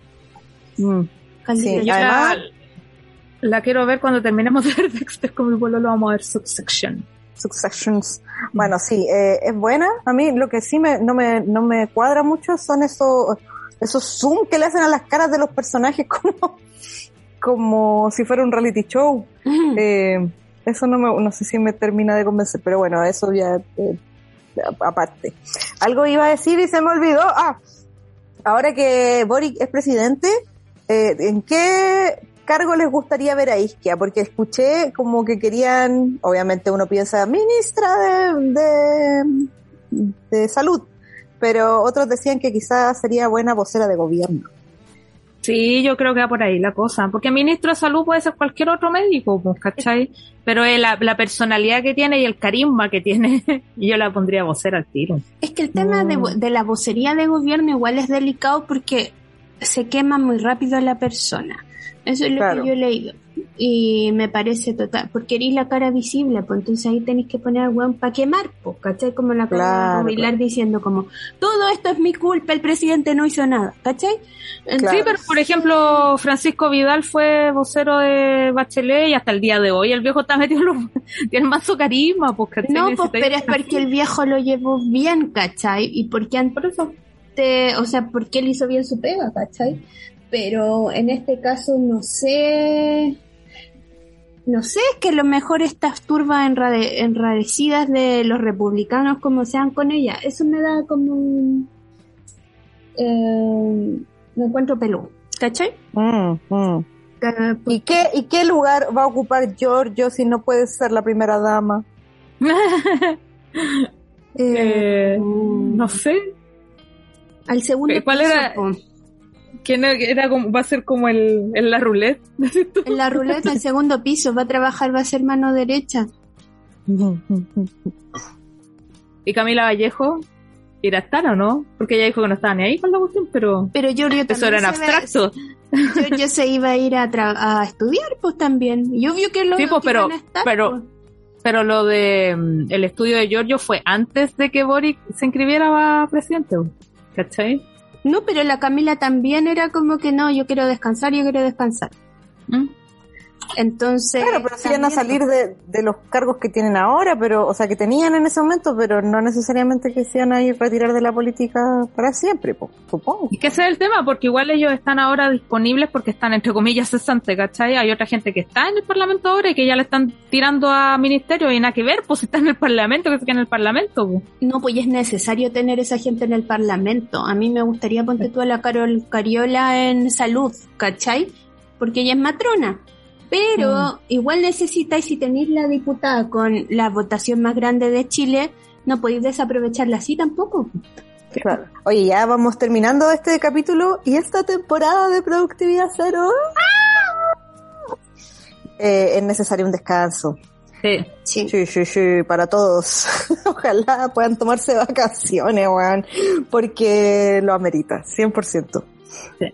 mm. Sí, yo además- la, la quiero ver cuando terminemos de ver Dexter con mi pueblo, lo vamos a ver Subsection. Successions. Bueno, sí, eh, es buena. A mí lo que sí me, no, me, no me cuadra mucho son esos, esos zoom que le hacen a las caras de los personajes como, como si fuera un reality show. Eh, eso no me, no sé si me termina de convencer, pero bueno, eso ya eh, aparte. Algo iba a decir y se me olvidó. Ah, ahora que Boric es presidente, eh, ¿en qué cargo les gustaría ver a Isquia? Porque escuché como que querían, obviamente uno piensa, ministra de, de, de salud, pero otros decían que quizás sería buena vocera de gobierno. Sí, yo creo que va por ahí la cosa. Porque ministro de salud puede ser cualquier otro médico, pues, ¿cachai? Pero es la, la personalidad que tiene y el carisma que tiene, yo la pondría vocera al tiro. Es que el tema de, de la vocería de gobierno igual es delicado porque se quema muy rápido a la persona. Eso es lo Claro. que yo he leído. Y me parece total, porque eres la cara visible, pues entonces ahí tenéis que poner weón para quemar, pues, ¿cachai? Como la cara Claro, de diciendo como, todo esto es mi culpa, el presidente no hizo nada, ¿cachai? Sí, pero por ejemplo, Francisco Vidal fue vocero de Bachelet y hasta el día de hoy el viejo está metido en los... tiene más su carisma, pues, ¿cachai? No, pues, pero es porque el viejo lo llevó bien, ¿cachai? Y porque antes, o sea, porque él hizo bien su pega, ¿cachai? Pero en este caso no sé, no sé, es que a lo mejor estas turbas enrade- enrarecidas de los republicanos como sean con ella, eso me da como un... Eh, me encuentro peludo, ¿cachai? Mm, mm. Eh, ¿Y qué, ¿Y qué lugar va a ocupar Giorgio si no puede ser la primera dama? Eh, mm, no sé. al segundo ¿Cuál piso, era? ¿Quién era, como, va a ser como el, el la tú? En la ruleta, el segundo piso, va a trabajar, va a ser mano derecha. Y Camila Vallejo irá a estar o no? Porque ella dijo que no estaba ni ahí con la cuestión, pero Pero Giorgio eso era en se ve- abstracto. Giorgio se iba a ir a, tra- a estudiar, pues también. Y obvio que lo Sí, pues, que pero- a estar, pero- pues. Pero lo de mm, el estudio de Giorgio fue antes de que Boric se inscribiera a presidente, ¿cachai? No, pero la Camila también era como que no, yo quiero descansar, yo quiero descansar. ¿Mm? Entonces. Claro, pero siguen a también, salir de, de los cargos que tienen ahora, pero, o sea, que tenían en ese momento, pero no necesariamente que se iban a ir a retirar de la política para siempre, po, supongo. Y que ese es el tema, porque igual ellos están ahora disponibles porque están, entre comillas, cesantes, ¿cachai? Hay otra gente que está en el Parlamento ahora y que ya le están tirando a ministerio y nada que ver, pues si está en el Parlamento, que se queda en el Parlamento. pues. No, pues es necesario tener esa gente en el Parlamento. A mí me gustaría ponte tú a la Carol Cariola en salud, ¿cachai? Porque ella es matrona. Pero igual necesitáis, si tenéis la diputada con la votación más grande de Chile, no podéis desaprovecharla así tampoco. Claro. Oye, ya vamos terminando este capítulo y esta temporada de Productividad Cero. Eh, es necesario un descanso. Sí. Sí. Sí, sí, sí, para todos. Ojalá puedan tomarse vacaciones, weón, porque lo amerita, 100%. Sí.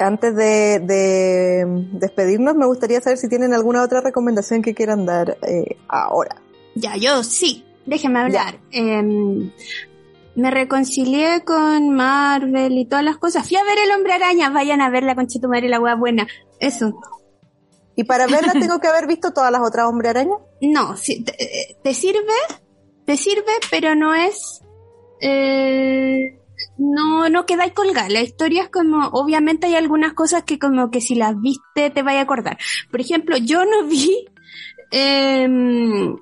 Antes de, de despedirnos, me gustaría saber si tienen alguna otra recomendación que quieran dar eh, ahora. Ya, yo sí. Déjeme hablar. Em, me reconcilié con Marvel y todas las cosas. Fui a ver el hombre araña. Vayan a ver la concha de tu madre, la wea buena. Eso. Y para verla tengo que haber visto todas las otras Hombre Araña. No, sí, te, eh, te sirve, te sirve, pero no es, eh, no, no quedáis colgada. La historia es como, obviamente hay algunas cosas que como que si las viste te vaya a acordar. Por ejemplo, yo no vi, em,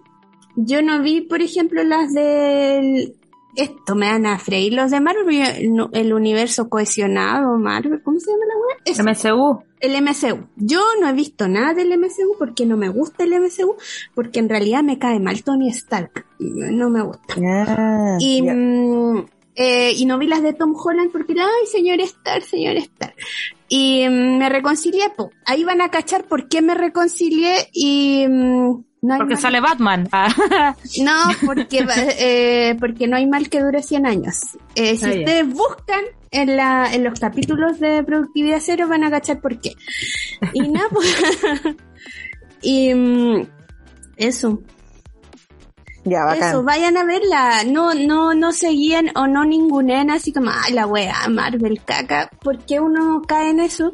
yo no vi, por ejemplo, las del, esto me van a freír los de Marvel, no, el universo cohesionado, Marvel, ¿cómo se llama la web? MCU. El MCU. Yo no he visto nada del MCU porque no me gusta el MCU, porque en realidad me cae mal Tony Stark. No me gusta. Ah, Y. eh, y no vi las de Tom Holland porque, ay, señor Stark, señor Stark. Y mm, me reconcilié, po. ahí van a cachar por qué me reconcilié y mm, no Porque mal- sale Batman. Ah. no, porque, eh, porque no hay mal que dure 100 años. Eh, si ustedes buscan en, la, en los capítulos de Productividad Cero van a cachar por qué. Y nada, pues, y mm, eso, ya, bacán. eso, vayan a verla. No, no, no seguían o no ningunen así como, ay, la wea, Marvel, caca. porque uno cae en eso?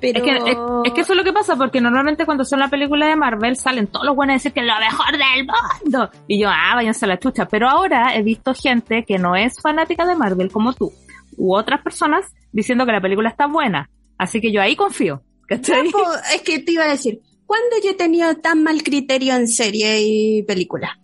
Pero... Es, que, es, es que eso es lo que pasa, porque normalmente cuando son la película de Marvel salen todos los buenos a decir que es lo mejor del mundo. Y yo, ah, váyanse a la chucha. Pero ahora he visto gente que no es fanática de Marvel como tú, u otras personas diciendo que la película está buena. Así que yo ahí confío. ¿Cachai? Es que te iba a decir, ¿cuándo yo he tenido tan mal criterio en serie y película?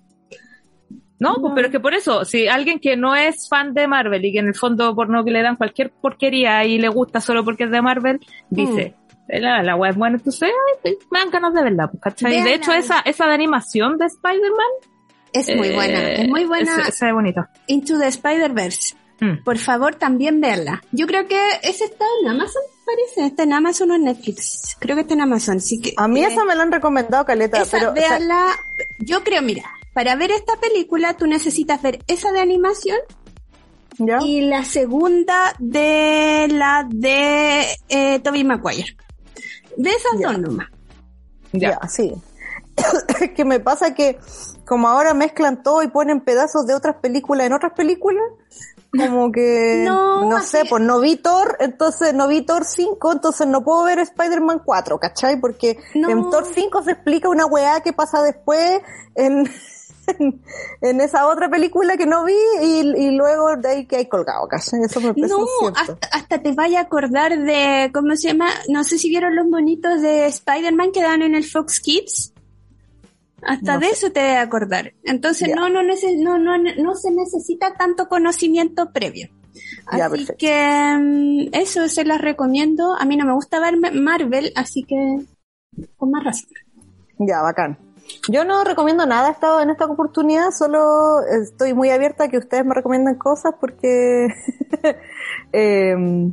No, pues, pero es que por eso, si alguien que no es fan de Marvel y que en el fondo por no que le dan cualquier porquería y le gusta solo porque es de Marvel, dice, la, la web buena, entonces ay, me dan ganas de verla, pues, ¿cachai? De hecho, esa, esa de animación de Spider-Man, Es muy eh, buena, es muy buena. Esa es bonita. Into the Spider-Verse. Mm. Por favor, también verla. Yo creo que ese está en Amazon, parece. Está en Amazon o en Netflix. Creo que está en Amazon, así que... A mí eh, esa me la han recomendado, Caleta, esa, pero... o sea, véanla. Yo creo, mira, para ver esta película tú necesitas ver esa de animación ¿ya? y la segunda de la de eh, Tobey Maguire. De esas Ya. dos nomás. Ya. Ya, sí. es que me pasa que como ahora mezclan todo y ponen pedazos de otras películas en otras películas, como que No, no, sé, pues no vi Thor, entonces no vi Thor 5, entonces no puedo ver Spider-Man 4, ¿cachai? Porque No. en Thor 5 se explica una weá que pasa después en, en, en esa otra película que no vi y, y luego de ahí que hay colgado, ¿cachai? Eso me No, hasta, hasta te vaya a acordar de, ¿cómo se llama? No sé si vieron los monitos de Spider-Man que dan en el Fox Kids. Hasta No de sé. eso te debe acordar. Entonces no, no, no, no, no se necesita tanto conocimiento previo. Ya, Así perfecto. que mm, eso se las recomiendo. A mí no me gusta ver Ma- Marvel, así que con más razón. Ya, bacán. Yo no recomiendo nada esta- en esta oportunidad, solo estoy muy abierta a que ustedes me recomienden cosas porque em,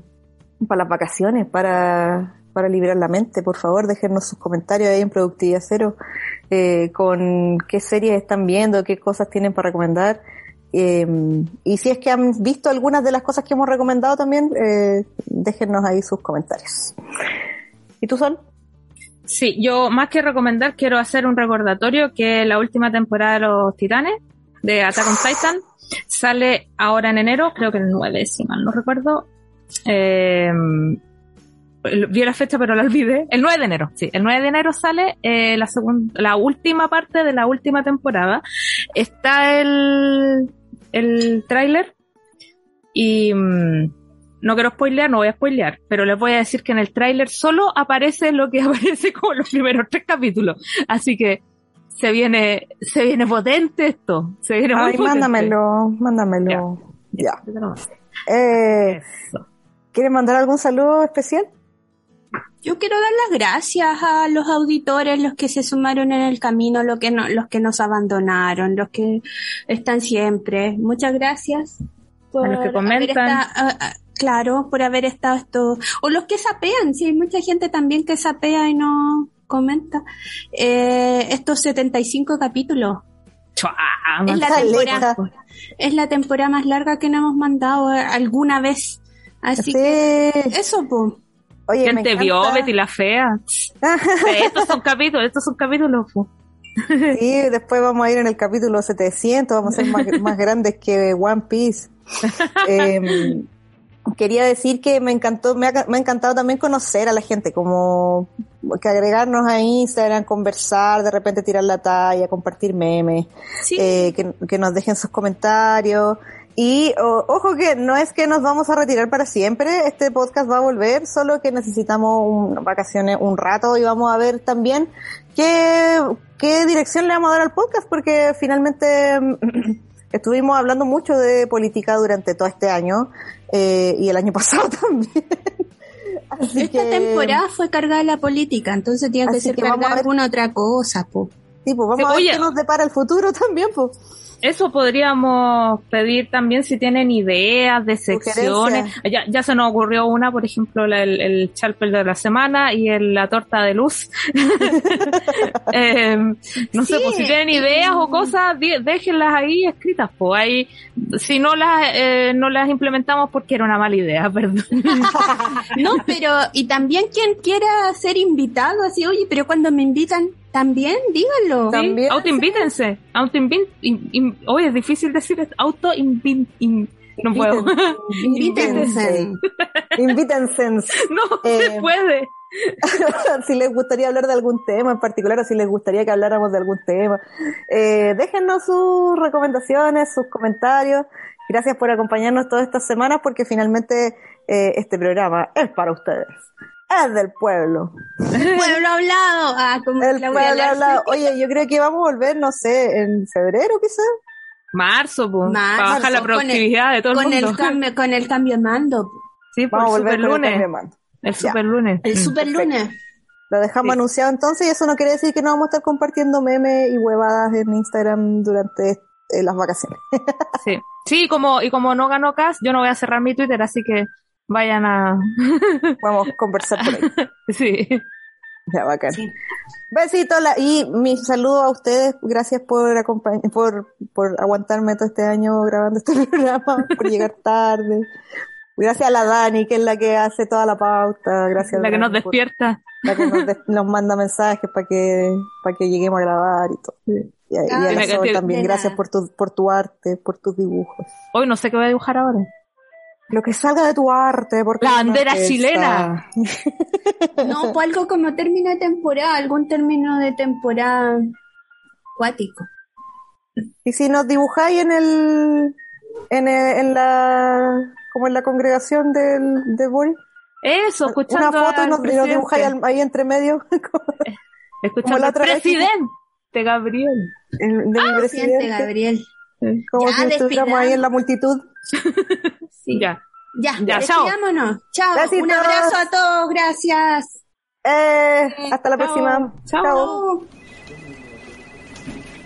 para las vacaciones, para, para liberar la mente, por favor, déjenos sus comentarios ahí en Productividad Cero eh, con qué series están viendo, qué cosas tienen para recomendar. em, y si es que han visto algunas de las cosas que hemos recomendado también, eh, déjenos ahí sus comentarios. ¿Y tú, Sol? Sí, yo más que recomendar quiero hacer un recordatorio que la última temporada de los Titanes de Attack on Titan sale ahora en enero, creo que el 9, si mal no recuerdo. Eh, vi la fecha pero la olvidé. El 9 de enero, sí, el 9 de enero sale eh, la segunda, la última parte de la última temporada. Está el, el tráiler y mm, no quiero spoilear, no voy a spoilear, pero les voy a decir que en el tráiler solo aparece lo que aparece como los primeros tres capítulos. Así que se viene, se viene potente esto. Se viene muy Ay, potente. mándamelo, mándamelo. Ya. Lo mando. Eh, Eso. ¿Quieren mandar algún saludo especial? Yo quiero dar las gracias a los auditores, los que se sumaron en el camino, los que no, los que nos abandonaron, los que están siempre. Muchas gracias por A los que haber comentan. esta- claro, por haber estado esto, o los que sapean, sí, hay mucha gente también que sapea y no comenta. Eh, estos 75 capítulos. Chua, Es la temporada, es la temporada más larga que nos hemos mandado eh, alguna vez. Así que Sí. eso, pues. Oye, ¿Quién me te vio, encanta. Betty la fea? estos son capítulos, estos son capítulos. po. Sí, después vamos a ir en el capítulo 700, vamos a ser más, más grandes que One Piece. Eh, quería decir que me encantó, me ha, me ha encantado también conocer a la gente, como que agregarnos a Instagram, conversar, de repente tirar la talla, compartir memes. Sí. eh, que, que nos dejen sus comentarios. Y o- ojo que no es que nos vamos a retirar para siempre, este podcast va a volver, solo que necesitamos un- vacaciones un rato y vamos a ver también qué, qué dirección le vamos a dar al podcast, porque finalmente estuvimos hablando mucho de política durante todo este año eh, y el año pasado también. Así Esta que- temporada fue cargada la política, entonces tiene que ser que cargada alguna otra cosa, po. Sí, pues vamos Sí, a ver oye. qué nos depara el futuro también, pues. Eso podríamos pedir también si tienen ideas de secciones. Ya, ya se nos ocurrió una, por ejemplo, la- el, el Chalper de la semana y el- la torta de luz. Eh, no sé, Sí, pues si tienen ideas o cosas, déjenlas ahí escritas. Pues ahí, si no las, eh, no las implementamos porque era una mala idea, perdón. No, pero, y también quien quiera ser invitado, así, oye, pero cuando me invitan, también, díganlo. Sí, También, autoinvítense. Oye, es difícil decir in- no puedo. Invítense. Invítense. no Eh, se puede. si les gustaría hablar de algún tema en particular o si les gustaría que habláramos de algún tema. Eh, déjennos sus recomendaciones, sus comentarios. Gracias por acompañarnos todas estas semanas porque finalmente eh, este programa es para ustedes. Es del pueblo. Pueblo hablado. Ah, como El pueblo hablado. Oye, yo creo que vamos a volver, no sé, en febrero quizás. Marzo, pues. Marzo, Para bajar la con el- productividad de todo el Con mundo. el, cambio, con el cambio de mando. Sí, pues Vamos a el volver super con el cambio de lunes. mando. El Ya. super lunes. El Mm. super lunes. Lo dejamos Sí. anunciado entonces y eso no quiere decir que no vamos a estar compartiendo memes y huevadas en Instagram durante eh, las vacaciones. Sí. Sí, como, y como no ganó Cas, yo no voy a cerrar mi Twitter, así que vayan a. Vamos a conversar por ahí. Sí. Ya, bacán. Sí. Besitos la- y mi saludo a ustedes. Gracias por, acompañ- por, por aguantarme todo este año grabando este programa, por llegar tarde. Gracias a la Dani, que es la que hace toda la pauta. Gracias La que nos Dani, por- despierta. la que nos, nos manda mensajes para que, para que lleguemos a grabar y todo. Y a, y a Ah, la Sol también, gracias por tu, por tu arte, por tus dibujos. Hoy no sé qué voy a dibujar ahora. Lo que salga de tu arte, porque La bandera chilena. No, pues algo como término de temporada, algún término de temporada acuático. Y si nos dibujáis en el, en, el- en la, como en la congregación del, de Boris, Eso, escuchando una foto y al nos, y nos dibujáis ahí entre medio, Escuchando la al que- presidente Gabriel. el- de mi Presidente presidente, Gabriel. como Ya, si estuviéramos ahí en la multitud. Sí. Ya. Ya, Ya, chao. Chao. Un abrazo a todos. Gracias. Eh, hasta la Chao. próxima. Chao. Chao.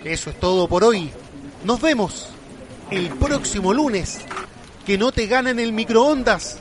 Eso es todo por hoy. Nos vemos el próximo lunes. Que no te ganen el microondas.